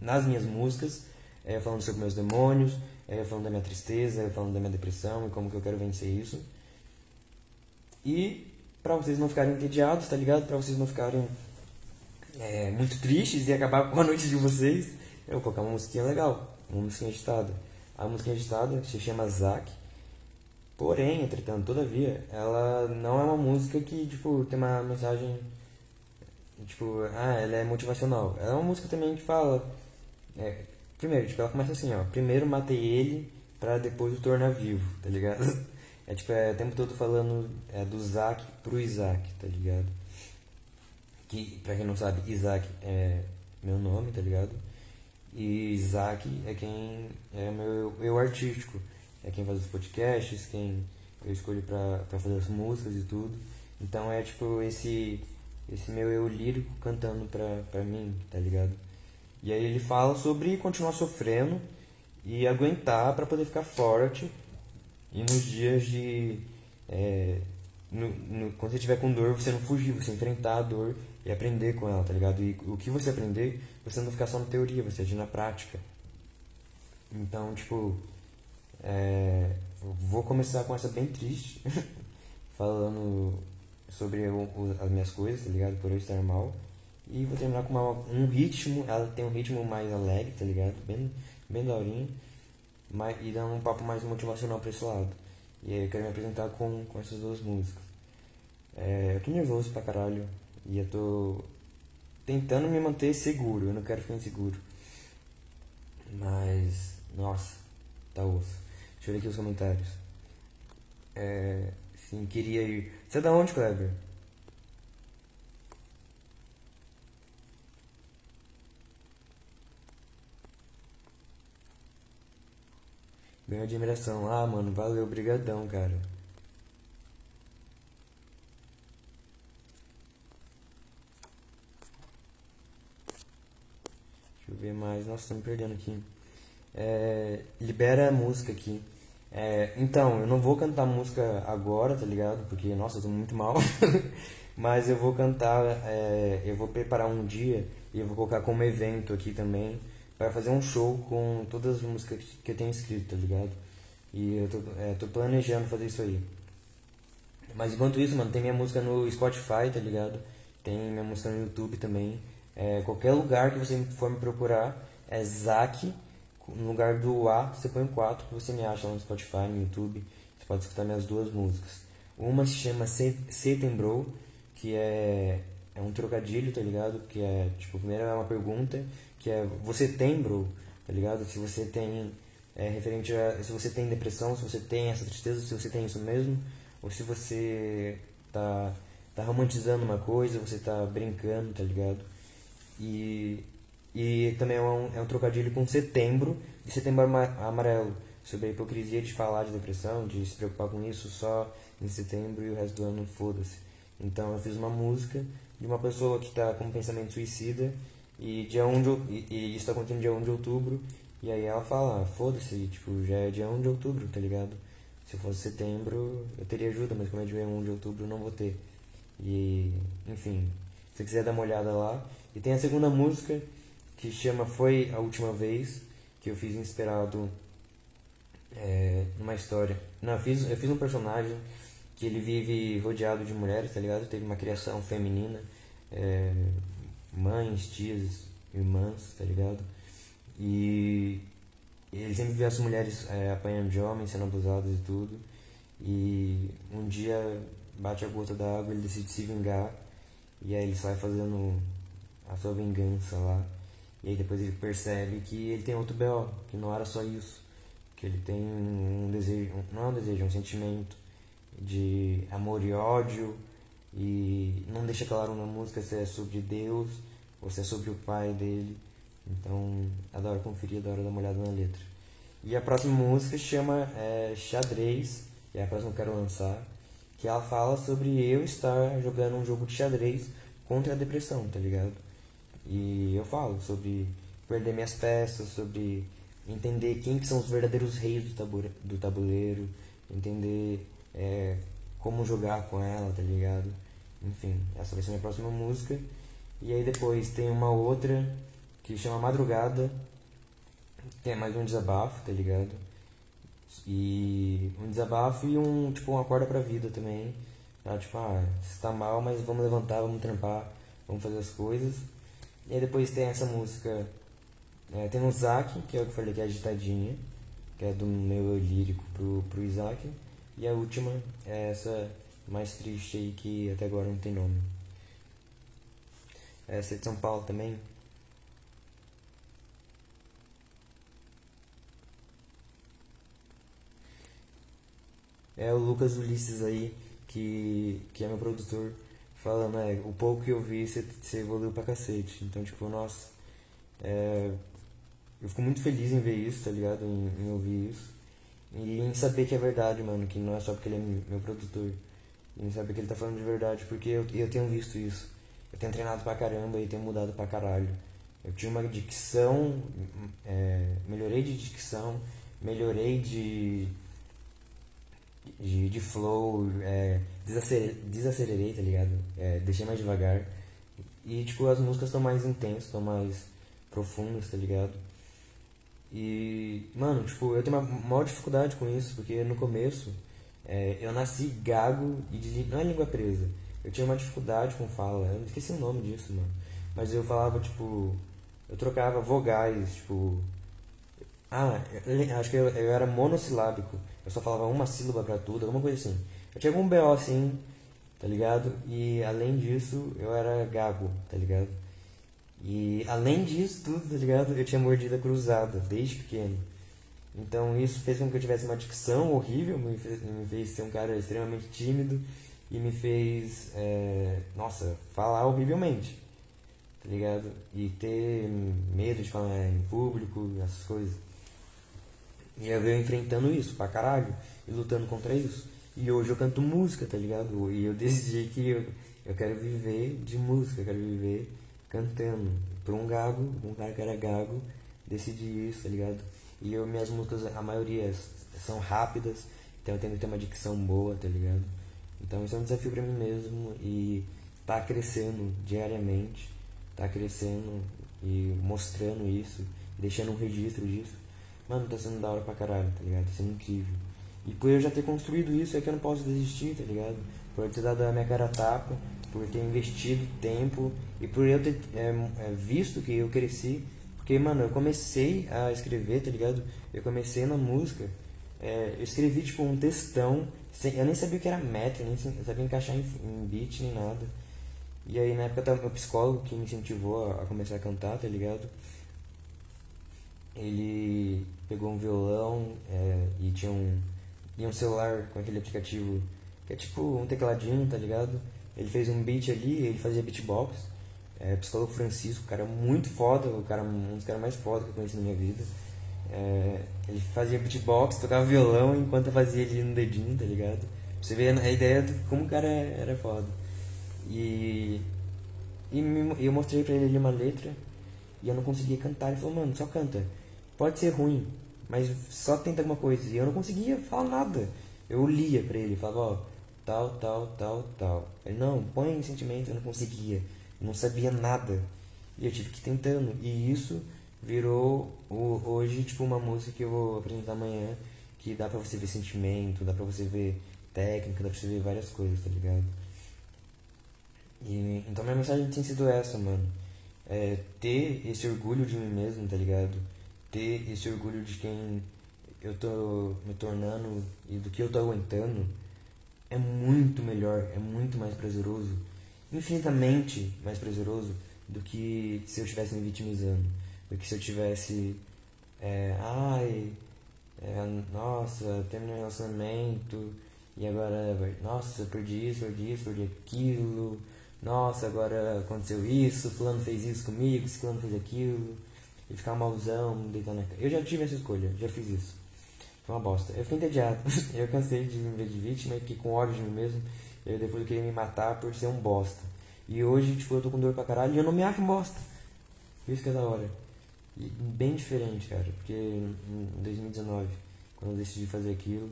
nas minhas músicas, é, falando sobre meus demônios, é, falando da minha tristeza, falando da minha depressão e como que eu quero vencer isso. E para vocês não ficarem entediados, tá ligado? Para vocês não ficarem é, muito tristes e acabar com a noite de vocês, eu vou colocar uma musiquinha legal, uma musiquinha agitada. A musiquinha agitada se chama Zack Porém, entretanto, todavia, ela não é uma música que, tipo, tem uma mensagem, tipo, ah, ela é motivacional. Ela é uma música também que fala, é, primeiro, tipo, ela começa assim, ó, primeiro matei ele pra depois o tornar vivo, tá ligado? (laughs) É tipo, é o tempo todo falando é, do Zack pro Isaac, tá ligado? Que, pra quem não sabe, Isaac é meu nome, tá ligado? E Isaac é quem é meu eu artístico, é quem faz os podcasts, quem eu escolho pra fazer as músicas e tudo. Então é tipo esse esse meu eu lírico cantando pra, pra mim, tá ligado? E aí ele fala sobre continuar sofrendo e aguentar para poder ficar forte e nos dias de. É, no, no, quando você estiver com dor, você não fugir, você enfrentar a dor e aprender com ela, tá ligado? E o que você aprender, você não ficar só na teoria, você agir na prática. Então, tipo, é, vou começar com essa bem triste, (laughs) falando sobre as minhas coisas, tá ligado? Por eu estar mal. E vou terminar com uma, um ritmo, ela tem um ritmo mais alegre, tá ligado? Bem, bem daorinha mais, e dando um papo mais motivacional pra esse lado. E aí eu quero me apresentar com, com essas duas músicas. É, eu tô nervoso pra caralho e eu tô tentando me manter seguro, eu não quero ficar inseguro. Mas, nossa, tá osso. Deixa eu ver aqui os comentários. É, sim, queria ir. Você é da onde, Kleber? Ganhou admiração. Ah, mano, valeu, brigadão, cara. Deixa eu ver mais. Nossa, tô me perdendo aqui. É, libera música aqui. É, então, eu não vou cantar música agora, tá ligado? Porque, nossa, eu tô muito mal. (laughs) Mas eu vou cantar, é, eu vou preparar um dia e eu vou colocar como evento aqui também para fazer um show com todas as músicas que eu tenho escrito, tá ligado? E eu tô, é, tô planejando fazer isso aí. Mas enquanto isso, mano, tem minha música no Spotify, tá ligado? Tem minha música no YouTube também. É, qualquer lugar que você for me procurar, é Zack, no lugar do A, você põe 4 que você me acha lá no Spotify, no YouTube. Você pode escutar minhas duas músicas. Uma se chama Setembro, que é, é um trocadilho, tá ligado? Que é, tipo, primeiro é uma pergunta que é você tem, bro, tá ligado? Se você tem é, referente a se você tem depressão, se você tem essa tristeza, se você tem isso mesmo, ou se você tá, tá romantizando uma coisa, você tá brincando, tá ligado? E, e também é um, é um trocadilho com setembro, de setembro amarelo, sobre a hipocrisia de falar de depressão, de se preocupar com isso só em setembro e o resto do ano foda-se. Então eu fiz uma música de uma pessoa que está com pensamento suicida e, dia 1 de, e, e isso está acontecendo dia 1 de outubro. E aí ela fala, foda-se, tipo, já é dia 1 de outubro, tá ligado? Se fosse setembro, eu teria ajuda, mas como é dia 1 de outubro, eu não vou ter. E, enfim, se você quiser dar uma olhada lá. E tem a segunda música, que chama Foi a Última Vez, que eu fiz inspirado é, numa história. Não, eu fiz, eu fiz um personagem que ele vive rodeado de mulheres, tá ligado? Teve uma criação feminina. É, mães, tias, irmãs, tá ligado? E ele sempre vê as mulheres é, apanhando de homens, sendo abusadas e tudo. E um dia bate a gota da água, ele decide se vingar. E aí ele sai fazendo a sua vingança lá. E aí depois ele percebe que ele tem outro B.O., que não era só isso. Que ele tem um desejo, não é um desejo, é um sentimento de amor e ódio. E não deixa claro na música se é sobre Deus ou se é sobre o pai dele. Então, adoro conferir, adoro dar uma olhada na letra. E a próxima música chama é, Xadrez, que é a próxima que eu quero lançar, que ela fala sobre eu estar jogando um jogo de xadrez contra a depressão, tá ligado? E eu falo sobre perder minhas peças, sobre entender quem que são os verdadeiros reis do, do tabuleiro, entender é, como jogar com ela, tá ligado? Enfim, essa vai ser minha próxima música. E aí depois tem uma outra que chama Madrugada, é mais um desabafo, tá ligado? E um desabafo e um, tipo, uma corda pra vida também. Tá? Tipo, ah, você tá mal, mas vamos levantar, vamos trampar, vamos fazer as coisas. E aí depois tem essa música, é, tem um Zack, que é o que eu falei que é agitadinha, que é do meu lírico pro, pro Isaac. E a última é essa mais triste aí que até agora não tem nome. Essa é de São Paulo também. É o Lucas Ulisses aí, que, que é meu produtor, falando, é, o pouco que eu vi, você, você evoluiu pra cacete. Então, tipo, nossa, é, eu fico muito feliz em ver isso, tá ligado? Em, em, ouvir isso. E em saber que é verdade, mano, que não é só porque ele é meu produtor. E em saber que ele tá falando de verdade, porque eu, eu tenho visto isso. Eu tenho treinado pra caramba e tenho mudado pra caralho. Eu tinha uma dicção, é, melhorei de dicção, melhorei de de, de flow, é, desacelerei, desacelerei, tá ligado? É, deixei mais devagar. E, tipo, as músicas estão mais intensas, estão mais profundas, tá ligado? E, mano, tipo, eu tenho uma maior dificuldade com isso, porque no começo é, eu nasci gago e de, não é língua presa. Eu tinha uma dificuldade com fala, eu esqueci o nome disso, mano. Mas eu falava, tipo, eu trocava vogais, tipo. Ah, eu, acho que eu, eu era monossilábico eu só falava uma sílaba para tudo, alguma coisa assim. Eu tinha algum BO assim, tá ligado? E além disso, eu era gago, tá ligado? E além disso tudo, tá ligado? Eu tinha mordida cruzada, desde pequeno. Então isso fez com que eu tivesse uma dicção horrível, me fez, me fez ser um cara extremamente tímido e me fez, é, nossa, falar horrivelmente, tá ligado? E ter medo de falar em público, essas coisas. E eu venho enfrentando isso pra caralho e lutando contra isso. E hoje eu canto música, tá ligado? E eu (laughs) decidi que eu, eu quero viver de música, eu quero viver cantando. Por um gago, um cara que era gago, decidi isso, tá ligado? E eu, minhas músicas, a maioria são rápidas, então eu tenho que ter uma dicção boa, tá ligado? Então isso é um desafio pra mim mesmo e tá crescendo diariamente, tá crescendo e mostrando isso, deixando um registro disso Mano, tá sendo da hora pra caralho, tá ligado? Tá sendo incrível. E por eu já ter construído isso, é que eu não posso desistir, tá ligado? Por eu ter dado a minha cara a tapa, por ter investido tempo e por eu ter é, é, visto que eu cresci. Porque, mano, eu comecei a escrever, tá ligado? Eu comecei na música, é, eu escrevi tipo um textão, sem, eu nem sabia o que era metro, nem sabia encaixar em, em beat nem nada. E aí na época meu psicólogo que me incentivou a, a começar a cantar, tá ligado? Ele pegou um violão é, e tinha um, e um celular com aquele aplicativo que é tipo um tecladinho, tá ligado? Ele fez um beat ali, ele fazia beatbox. É, psicólogo Francisco, cara muito foda, o cara, um dos caras mais foda que eu conheci na minha vida. É, ele fazia beatbox, tocava violão enquanto fazia ele no dedinho, tá ligado? Pra você ver a ideia de como o cara era foda. E, e eu mostrei pra ele uma letra e eu não conseguia cantar. Ele falou, mano, só canta. Pode ser ruim, mas só tenta alguma coisa. E eu não conseguia falar nada. Eu lia pra ele, falava, ó, tal, tal, tal, tal. Ele, não, põe sentimento, eu não conseguia. Eu não sabia nada. E eu tive que ir tentando. E isso virou o, hoje, tipo, uma música que eu vou apresentar amanhã, que dá pra você ver sentimento, dá pra você ver técnica, dá pra você ver várias coisas, tá ligado? E, então minha mensagem tem sido essa, mano. É, ter esse orgulho de mim mesmo, tá ligado? Ter esse orgulho de quem eu tô me tornando e do que eu tô aguentando é muito melhor, é muito mais prazeroso, infinitamente mais prazeroso do que se eu estivesse me vitimizando, do que se eu tivesse, é, ai, é, nossa, terminei um relacionamento e agora, nossa, perdi isso, perdi isso, perdi aquilo, nossa, agora aconteceu isso, fulano fez isso comigo, fulano fez aquilo e ficar malzão, deitar na cama. Eu já tive essa escolha, já fiz isso. Foi uma bosta. Eu fiquei entediado. (laughs) eu cansei de me ver de vítima e fiquei com ódio de mim mesmo. Eu depois queria me matar por ser um bosta. E hoje, tipo, eu tô com dor pra caralho e eu não me acho um bosta. Isso que é da hora. E bem diferente, cara. Porque em 2019, quando eu decidi fazer aquilo,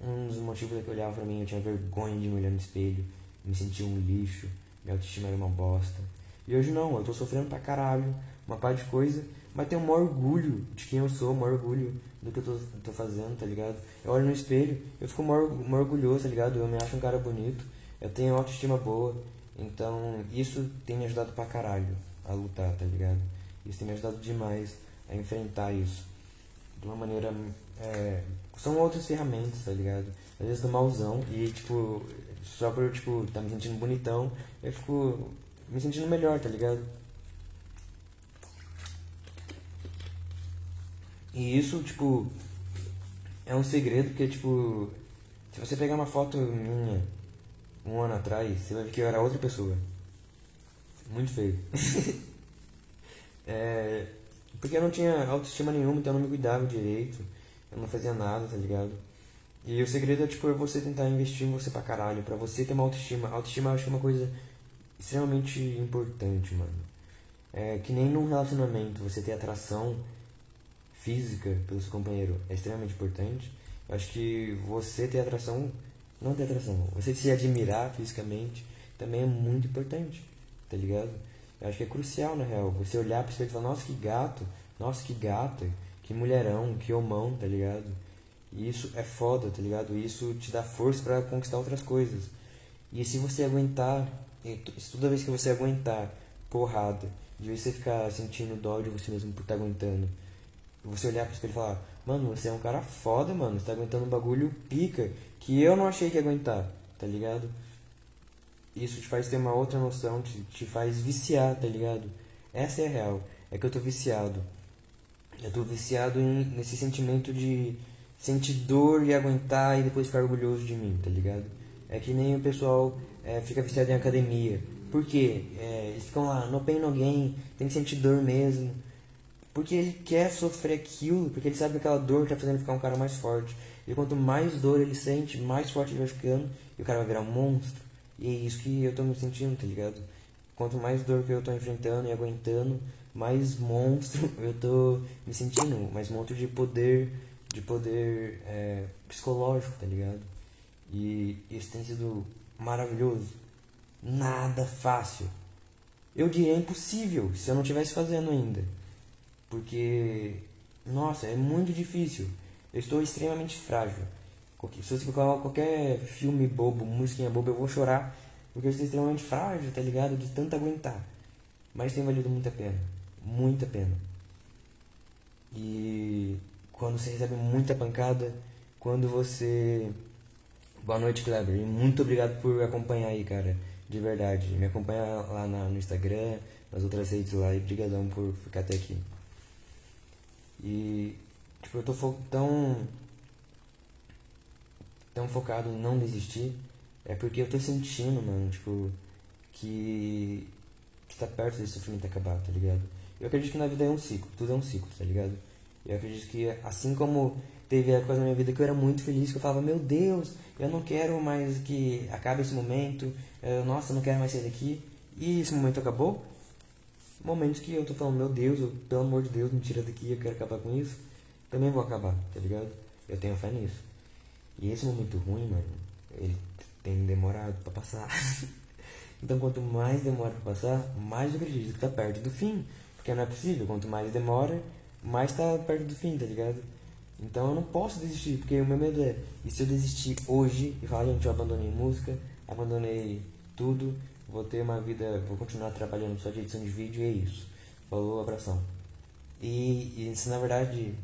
um dos motivos é que eu olhava pra mim, eu tinha vergonha de me olhar no espelho, me sentia um lixo, minha autoestima era uma bosta. E hoje não, eu tô sofrendo pra caralho, uma parte de coisa, mas tenho um maior orgulho de quem eu sou, um maior orgulho do que eu tô, tô fazendo, tá ligado? Eu olho no espelho, eu fico maior, maior orgulhoso, tá ligado? Eu me acho um cara bonito, eu tenho autoestima boa, então isso tem me ajudado pra caralho a lutar, tá ligado? Isso tem me ajudado demais a enfrentar isso de uma maneira. É, são outras ferramentas, tá ligado? às vezes tô malzão e, tipo, só por tipo, tá me sentindo bonitão, eu fico me sentindo melhor, tá ligado? E isso, tipo, é um segredo porque, tipo, se você pegar uma foto minha um ano atrás, você vai ver que eu era outra pessoa. Muito feio. (laughs) é, porque eu não tinha autoestima nenhuma, então eu não me cuidava direito. Eu não fazia nada, tá ligado? E o segredo é, tipo, é você tentar investir em você pra caralho, pra você ter uma autoestima. Autoestima eu acho que é uma coisa extremamente importante, mano. É que nem num relacionamento você ter atração física pelo seu companheiro é extremamente importante. Eu acho que você ter atração, não ter atração, você se admirar fisicamente também é muito importante, tá ligado? Eu acho que é crucial na real. Você olhar pro espelho e falar, nossa que gato, nossa que gata, que mulherão, que homão, tá ligado? E isso é foda, tá ligado? Isso te dá força para conquistar outras coisas. E se você aguentar, toda vez que você aguentar porrada, de você ficar sentindo dó de você mesmo por estar tá aguentando, você olhar pro espelho e falar, mano, você é um cara foda, mano, você tá aguentando um bagulho pica que eu não achei que ia aguentar, tá ligado? Isso te faz ter uma outra noção, te, te faz viciar, tá ligado? Essa é a real, é que eu tô viciado. Eu tô viciado em, nesse sentimento de sentir dor e aguentar e depois ficar orgulhoso de mim, tá ligado? É que nem o pessoal é, fica viciado em academia. Por quê? É, eles ficam lá, no pain no gain, tem que sentir dor mesmo. Porque ele quer sofrer aquilo, porque ele sabe que aquela dor está fazendo ficar um cara mais forte. E quanto mais dor ele sente, mais forte ele vai ficando, e o cara vai virar um monstro. E é isso que eu tô me sentindo, tá ligado? Quanto mais dor que eu tô enfrentando e aguentando, mais monstro (laughs) eu tô me sentindo, mais monstro de poder, de poder é, psicológico, tá ligado? E isso tem sido maravilhoso. Nada fácil. Eu diria impossível se eu não estivesse fazendo ainda. Porque, nossa, é muito difícil. Eu estou extremamente frágil. Se você colocar qualquer filme bobo, musiquinha boba, eu vou chorar. Porque eu estou extremamente frágil, tá ligado? De tanto aguentar. Mas tem valido muita pena. Muita pena. E quando você recebe muita pancada, quando você. Boa noite, Kleber. E muito obrigado por acompanhar aí, cara. De verdade. Me acompanha lá na, no Instagram, nas outras redes lá. E brigadão por ficar até aqui. E, tipo, eu tô tão, tão focado em não desistir, é porque eu tô sentindo, mano, tipo, que, que tá perto desse sofrimento acabar, tá ligado? Eu acredito que na vida é um ciclo, tudo é um ciclo, tá ligado? Eu acredito que assim como teve épocas na minha vida que eu era muito feliz, que eu falava, meu Deus, eu não quero mais que acabe esse momento, eu, nossa, eu não quero mais sair daqui, e esse momento acabou, momentos que eu tô falando, meu Deus, eu, pelo amor de Deus, me tira daqui, eu quero acabar com isso, também vou acabar, tá ligado? Eu tenho fé nisso. E esse momento ruim, mano, ele tem demorado pra passar. (laughs) então quanto mais demora pra passar, mais eu acredito que tá perto do fim. Porque não é possível, quanto mais demora, mais tá perto do fim, tá ligado? Então eu não posso desistir, porque o meu medo é, e se eu desistir hoje e falar, gente, eu abandonei música, abandonei tudo, vou ter uma vida, vou continuar trabalhando só de edição de vídeo e é isso. Falou, abração. E, isso na verdade,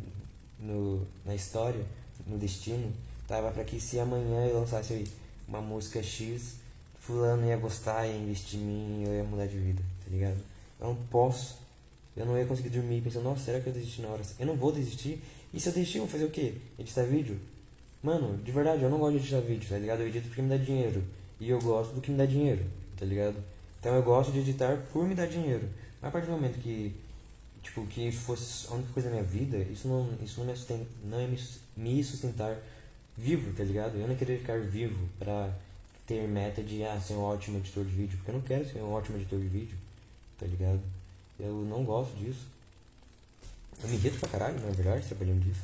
no, na história, no destino, tava para que se amanhã eu lançasse uma música X, fulano ia gostar, ia investir em mim, eu ia mudar de vida, tá ligado? Eu não posso, eu não ia conseguir dormir pensando, nossa, será que eu desisti na hora? Eu não vou desistir. E se eu desistir, eu vou fazer o quê? Editar vídeo? Mano, de verdade, eu não gosto de editar vídeo, tá ligado? Eu edito porque me dá dinheiro. E eu gosto do que me dá dinheiro tá ligado? Então eu gosto de editar por me dar dinheiro. Mas a partir do momento que, tipo, que fosse a única coisa da minha vida, isso não, isso não, me, sustenta, não ia me sustentar vivo, tá ligado? Eu não queria ficar vivo pra ter meta de ah, ser um ótimo editor de vídeo, porque eu não quero ser um ótimo editor de vídeo, tá ligado? Eu não gosto disso. Eu me irrito pra caralho, na verdade, trabalhando disso.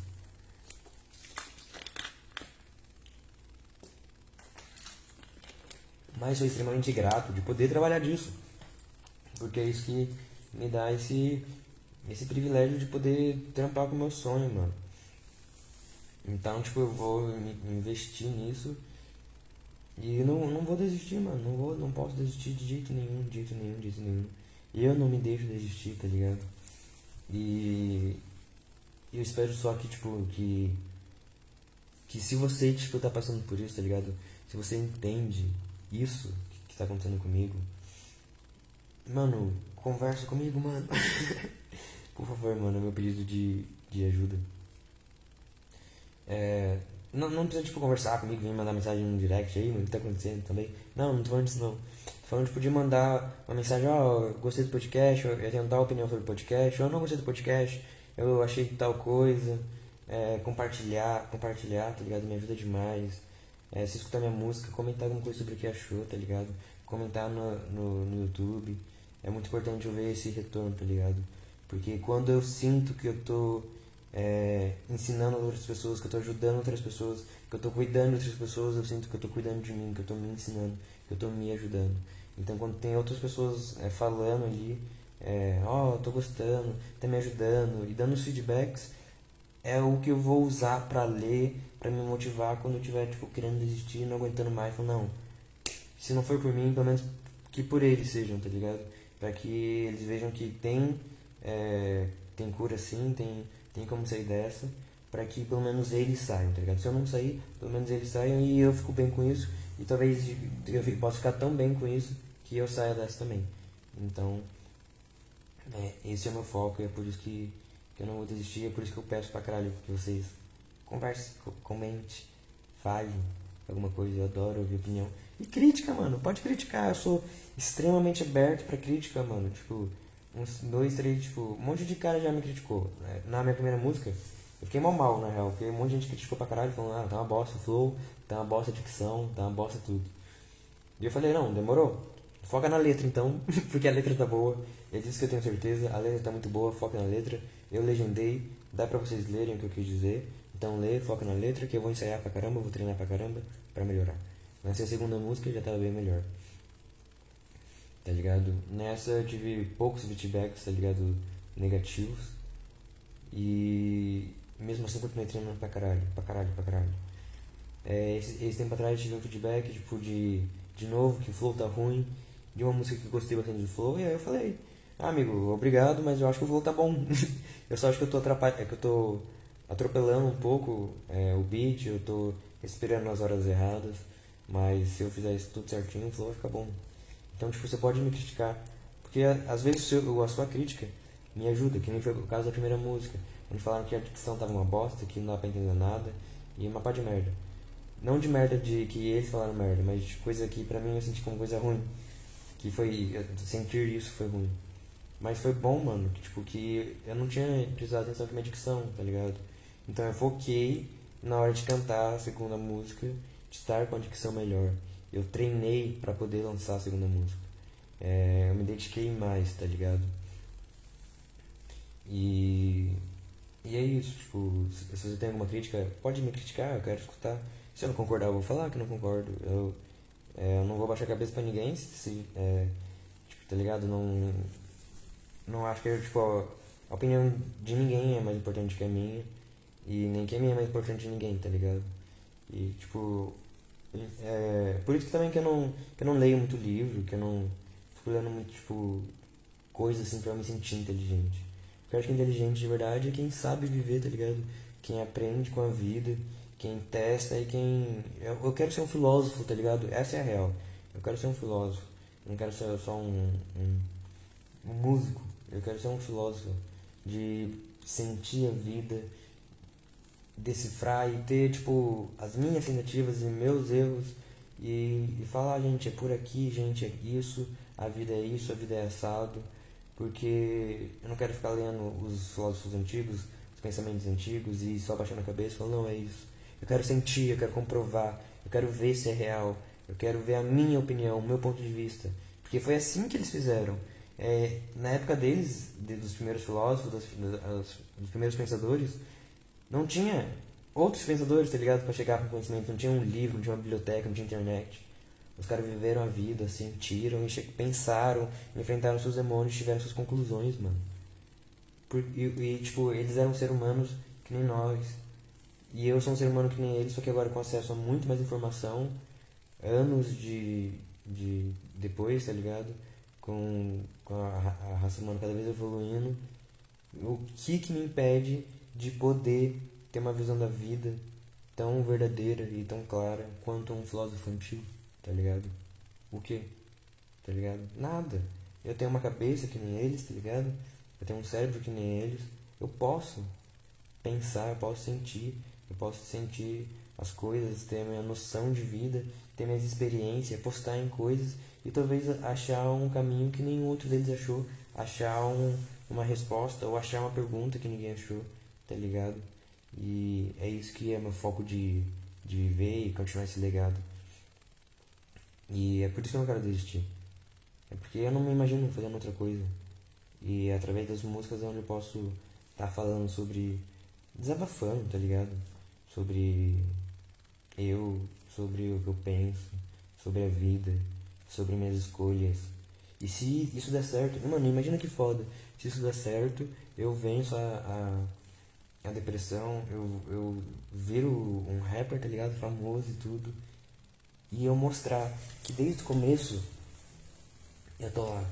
Mas sou extremamente grato de poder trabalhar disso. Porque é isso que me dá esse, esse privilégio de poder trampar com o meu sonho, mano. Então, tipo, eu vou investir nisso e não, não vou desistir, mano. Não, vou, não posso desistir de jeito nenhum, de jeito nenhum, de jeito nenhum. Eu não me deixo desistir, tá ligado? E eu espero só que, tipo, que que se você, tipo, tá passando por isso, tá ligado? Se você entende isso que tá acontecendo comigo, mano, conversa comigo, mano. (laughs) Por favor, mano, é meu pedido de, de ajuda. É, não, não precisa, tipo, conversar comigo, vir mandar mensagem no direct aí, mano, o que tá acontecendo também. Não, não tô falando disso, não. Tô falando, tipo, de mandar uma mensagem, ó, oh, gostei do podcast, eu tenho tal opinião sobre o podcast, ou não gostei do podcast, eu achei tal coisa. É, compartilhar, compartilhar, tá ligado? Me ajuda demais. É, se escutar minha música, comentar alguma coisa sobre o que achou, tá ligado? Comentar no, no, no YouTube. É muito importante eu ver esse retorno, tá ligado? Porque quando eu sinto que eu tô é, ensinando outras pessoas, que eu tô ajudando outras pessoas, que eu tô cuidando de outras pessoas, eu sinto que eu tô cuidando de mim, que eu tô me ensinando, que eu tô me ajudando. Então quando tem outras pessoas é, falando ali, é, ó, oh, tô gostando, tá me ajudando e dando os feedbacks, é o que eu vou usar para ler, para me motivar quando eu tiver tipo querendo desistir, não aguentando mais, falando, não. Se não for por mim, pelo menos que por eles sejam, tá ligado? Para que eles vejam que tem é, tem cura sim, tem tem como sair dessa, para que pelo menos eles saiam, tá ligado? Se eu não sair, pelo menos eles saiam e eu fico bem com isso e talvez eu possa ficar tão bem com isso que eu saia dessa também. Então, é, esse é o meu foco e é por isso que eu não vou desistir, é por isso que eu peço pra caralho que vocês conversem, comente, falem alguma coisa, eu adoro ouvir opinião. E crítica, mano, pode criticar, eu sou extremamente aberto pra crítica, mano, tipo, uns dois, três, tipo, um monte de cara já me criticou. Né? Na minha primeira música, eu fiquei mal mal, na real, porque um monte de gente criticou pra caralho, falando, ah, tá uma bosta o flow, tá uma bosta a dicção, tá uma bosta tudo. E eu falei, não, demorou. Foca na letra então, (laughs) porque a letra tá boa. Eu disse que eu tenho certeza, a letra tá muito boa, foca na letra. Eu legendei, dá pra vocês lerem o que eu quis dizer. Então lê, foca na letra, que eu vou ensaiar pra caramba, vou treinar pra caramba pra melhorar. Nessa segunda música já tava bem melhor. Tá ligado? Nessa eu tive poucos feedbacks, tá ligado? Negativos. E mesmo assim continuei treinando pra caralho, pra caralho, pra caralho. É, esse, esse tempo atrás tive um feedback, tipo, de, de novo, que o flow tá ruim, de uma música que gostei bastante do flow, e aí eu falei, ah, amigo, obrigado, mas eu acho que o voo tá bom. (laughs) eu só acho que eu tô atrapalhando, é que eu tô atropelando um pouco é, o beat, eu tô respirando nas horas erradas, mas se eu fizer isso tudo certinho, o flow vai ficar bom. Então, tipo, você pode me criticar, porque às vezes a sua crítica me ajuda, que nem foi o caso da primeira música, onde falaram que a dicção tava uma bosta, que não dá pra entender nada, e uma pá de merda. Não de merda de que eles falaram merda, mas de coisa que pra mim eu senti como coisa ruim. Que foi. Sentir isso foi ruim. Mas foi bom, mano, que, tipo, que eu não tinha prestado atenção com minha dicção, tá ligado? Então eu foquei na hora de cantar a segunda música, de estar com a dicção melhor. Eu treinei para poder lançar a segunda música. É, eu me dediquei mais, tá ligado? E, e é isso, tipo, se você tem alguma crítica, pode me criticar, eu quero escutar. Se eu não concordar, eu vou falar que não concordo. Eu, é, eu não vou baixar a cabeça pra ninguém, se, é, tipo, tá ligado? Não, não acho que tipo, a opinião de ninguém é mais importante que a minha. E nem que a minha é mais importante de ninguém, tá ligado? E tipo. É, por isso que também que eu não, que eu não leio muito livro, que eu não fico lendo muito, tipo, coisas assim pra eu me sentir inteligente. Porque eu acho que inteligente de verdade é quem sabe viver, tá ligado? Quem aprende com a vida, quem testa e quem. Eu, eu quero ser um filósofo, tá ligado? Essa é a real. Eu quero ser um filósofo. Eu não quero ser só um, um, um músico eu quero ser um filósofo de sentir a vida, decifrar e ter tipo as minhas tentativas e meus erros e, e falar, gente, é por aqui, gente, é isso, a vida é isso, a vida é assado, porque eu não quero ficar lendo os filósofos antigos, os pensamentos antigos e só baixando a cabeça e falando, não, é isso. Eu quero sentir, eu quero comprovar, eu quero ver se é real, eu quero ver a minha opinião, o meu ponto de vista. Porque foi assim que eles fizeram é, na época deles, de, dos primeiros filósofos, dos, dos, dos, primeiros pensadores, não tinha outros pensadores, tá ligado? Para chegar com conhecimento. Não tinha um livro, não tinha uma biblioteca, não tinha internet. Os caras viveram a vida, sentiram, pensaram, enfrentaram seus demônios, tiveram suas conclusões, mano. Por, e, e, tipo, eles eram seres humanos que nem nós. E eu sou um ser humano que nem eles, só que agora com acesso a muito mais informação, anos de, de depois, tá ligado? com, com a, a raça humana cada vez evoluindo, o que que me impede de poder ter uma visão da vida tão verdadeira e tão clara quanto um filósofo antigo, tá ligado? O quê? Tá ligado? Nada. Eu tenho uma cabeça que nem eles, tá ligado? Eu tenho um cérebro que nem eles. Eu posso pensar, eu posso sentir, eu posso sentir as coisas, ter a minha noção de vida, ter minhas experiências, postar em coisas e talvez achar um caminho que nenhum outro deles achou, achar um, uma resposta ou achar uma pergunta que ninguém achou, tá ligado? E é isso que é meu foco de, de viver e continuar esse legado. E é por isso que eu não quero desistir. É porque eu não me imagino fazendo outra coisa. E através das músicas é onde eu posso estar tá falando sobre. desabafando, tá ligado? Sobre eu, sobre o que eu penso, sobre a vida, sobre minhas escolhas. E se isso der certo, mano, imagina que foda. Se isso der certo, eu venço a, a, a depressão, eu, eu viro um rapper, tá ligado? Famoso e tudo. E eu mostrar que desde o começo eu tô lá.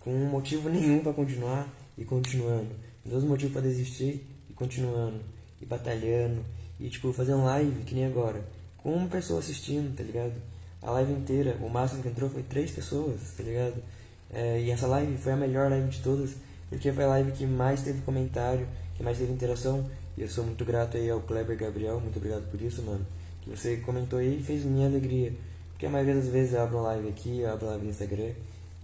Com motivo nenhum para continuar e continuando. Dois motivos para desistir e continuando. E batalhando. E tipo, fazendo live, que nem agora. Com uma pessoa assistindo, tá ligado? A live inteira, o máximo que entrou foi três pessoas, tá ligado? É, e essa live foi a melhor live de todas, porque foi a live que mais teve comentário, que mais teve interação. E eu sou muito grato aí ao Kleber Gabriel, muito obrigado por isso, mano. Que você comentou aí e fez minha alegria. Porque a maioria das vezes eu abro uma live aqui, eu abro uma live no Instagram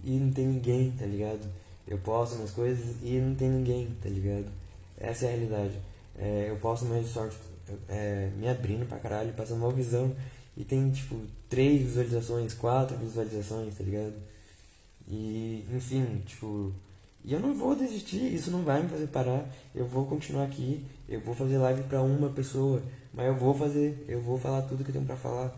e não tem ninguém, tá ligado? Eu posto minhas coisas e não tem ninguém, tá ligado? Essa é a realidade. É, eu posto mais sorte é, me abrindo pra caralho, passando uma visão e tem tipo três visualizações, quatro visualizações, tá ligado? E enfim, tipo, e eu não vou desistir, isso não vai me fazer parar. Eu vou continuar aqui, eu vou fazer live pra uma pessoa, mas eu vou fazer, eu vou falar tudo que eu tenho pra falar.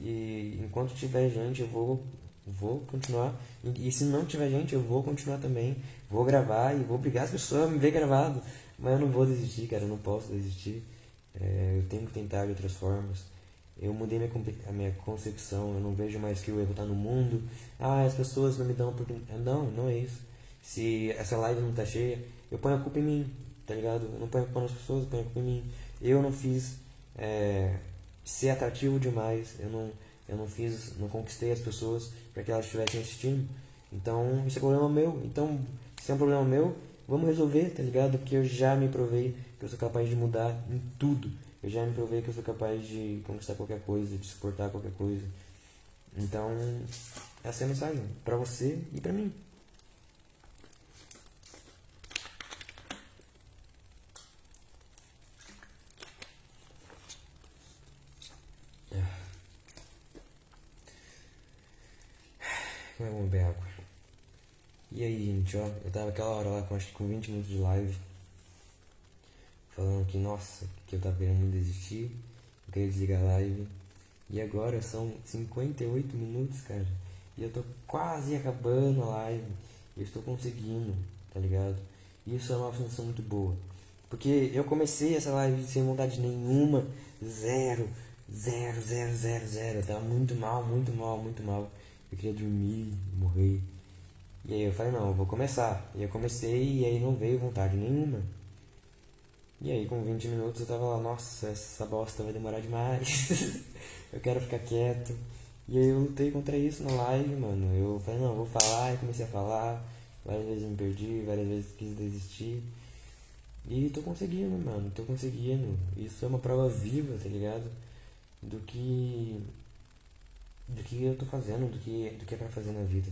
E enquanto tiver gente, eu vou, vou continuar. E, e, se não tiver gente, eu vou continuar também. Vou gravar e vou obrigar as pessoas a me ver gravado. Mas eu não vou desistir, cara, eu não posso desistir. É, eu tenho que tentar de outras formas. Eu mudei minha, a minha concepção, eu não vejo mais que o erro está no mundo. Ah, as pessoas não me dão oportunidade. Não, não é isso. Se essa live não tá cheia, eu ponho a culpa em mim, tá ligado? Eu não ponho a culpa nas pessoas, eu ponho a culpa em mim. Eu não fiz é, ser atrativo demais. Eu não, eu não fiz, não conquistei as pessoas para que elas estivessem assistindo. Então, isso é problema meu. Então, se é um problema meu, vamos resolver, tá ligado? Porque eu já me provei que eu sou capaz de mudar em tudo. Eu já me provei que eu sou capaz de conquistar qualquer coisa, de suportar qualquer coisa. Então, essa é a mensagem para você e para mim. Como é bom beber água. E aí, gente, ó, eu tava aquela hora lá com acho que com 20 minutos de live. Falando que, nossa, que eu tava querendo muito desistir. Eu queria desligar a live. E agora são 58 minutos, cara. E eu tô quase acabando a live. Eu estou conseguindo, tá ligado? Isso é uma sensação muito boa. Porque eu comecei essa live sem vontade nenhuma. Zero, zero, zero, zero, zero. Eu tava muito mal, muito mal, muito mal eu queria dormir, morrer. E aí eu falei, não, eu vou começar. E eu comecei e aí não veio vontade nenhuma. E aí com 20 minutos eu tava lá, nossa, essa bosta vai demorar demais. (laughs) eu quero ficar quieto. E aí eu lutei contra isso na live, mano. Eu falei, não, eu vou falar, e comecei a falar. Várias vezes me perdi, várias vezes quis desistir. E tô conseguindo, mano, tô conseguindo. Isso é uma prova viva, tá ligado? Do que do que eu tô fazendo, do que, do que é pra fazer na vida.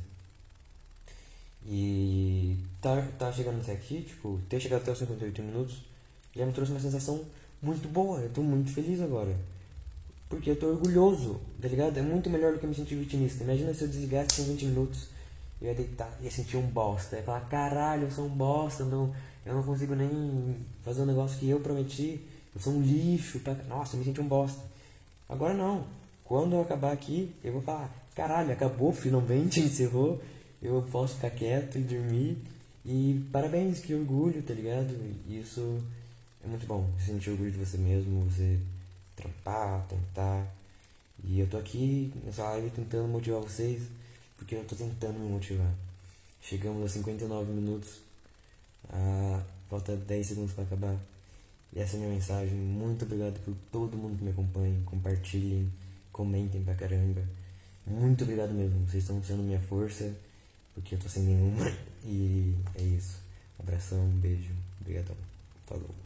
E tá, tá chegando até aqui, tipo, ter chegado até os 58 minutos já me trouxe uma sensação muito boa. Eu tô muito feliz agora. Porque eu tô orgulhoso, tá ligado? É muito melhor do que me sentir vitimista. Imagina se eu desligasse em 20 minutos, eu ia deitar, ia sentir um bosta. Ia falar, caralho, eu sou um bosta, não, eu não consigo nem fazer um negócio que eu prometi. Eu sou um lixo. Pra... Nossa, eu me senti um bosta. Agora não. Quando eu acabar aqui, eu vou falar: caralho, acabou, finalmente (laughs) encerrou. Eu posso ficar quieto e dormir. E parabéns, que orgulho, tá ligado? Isso é muito bom. Sentir orgulho de você mesmo, você trampar, tentar. E eu tô aqui nessa live tentando motivar vocês, porque eu tô tentando me motivar. Chegamos a 59 minutos, ah, falta 10 segundos para acabar. E essa é a minha mensagem. Muito obrigado por todo mundo que me acompanha. Compartilhem, comentem pra caramba. Muito obrigado mesmo. Vocês estão sendo minha força, porque eu tô sem nenhuma. (laughs) E é isso. Abração, um beijo. Obrigadão. Falou.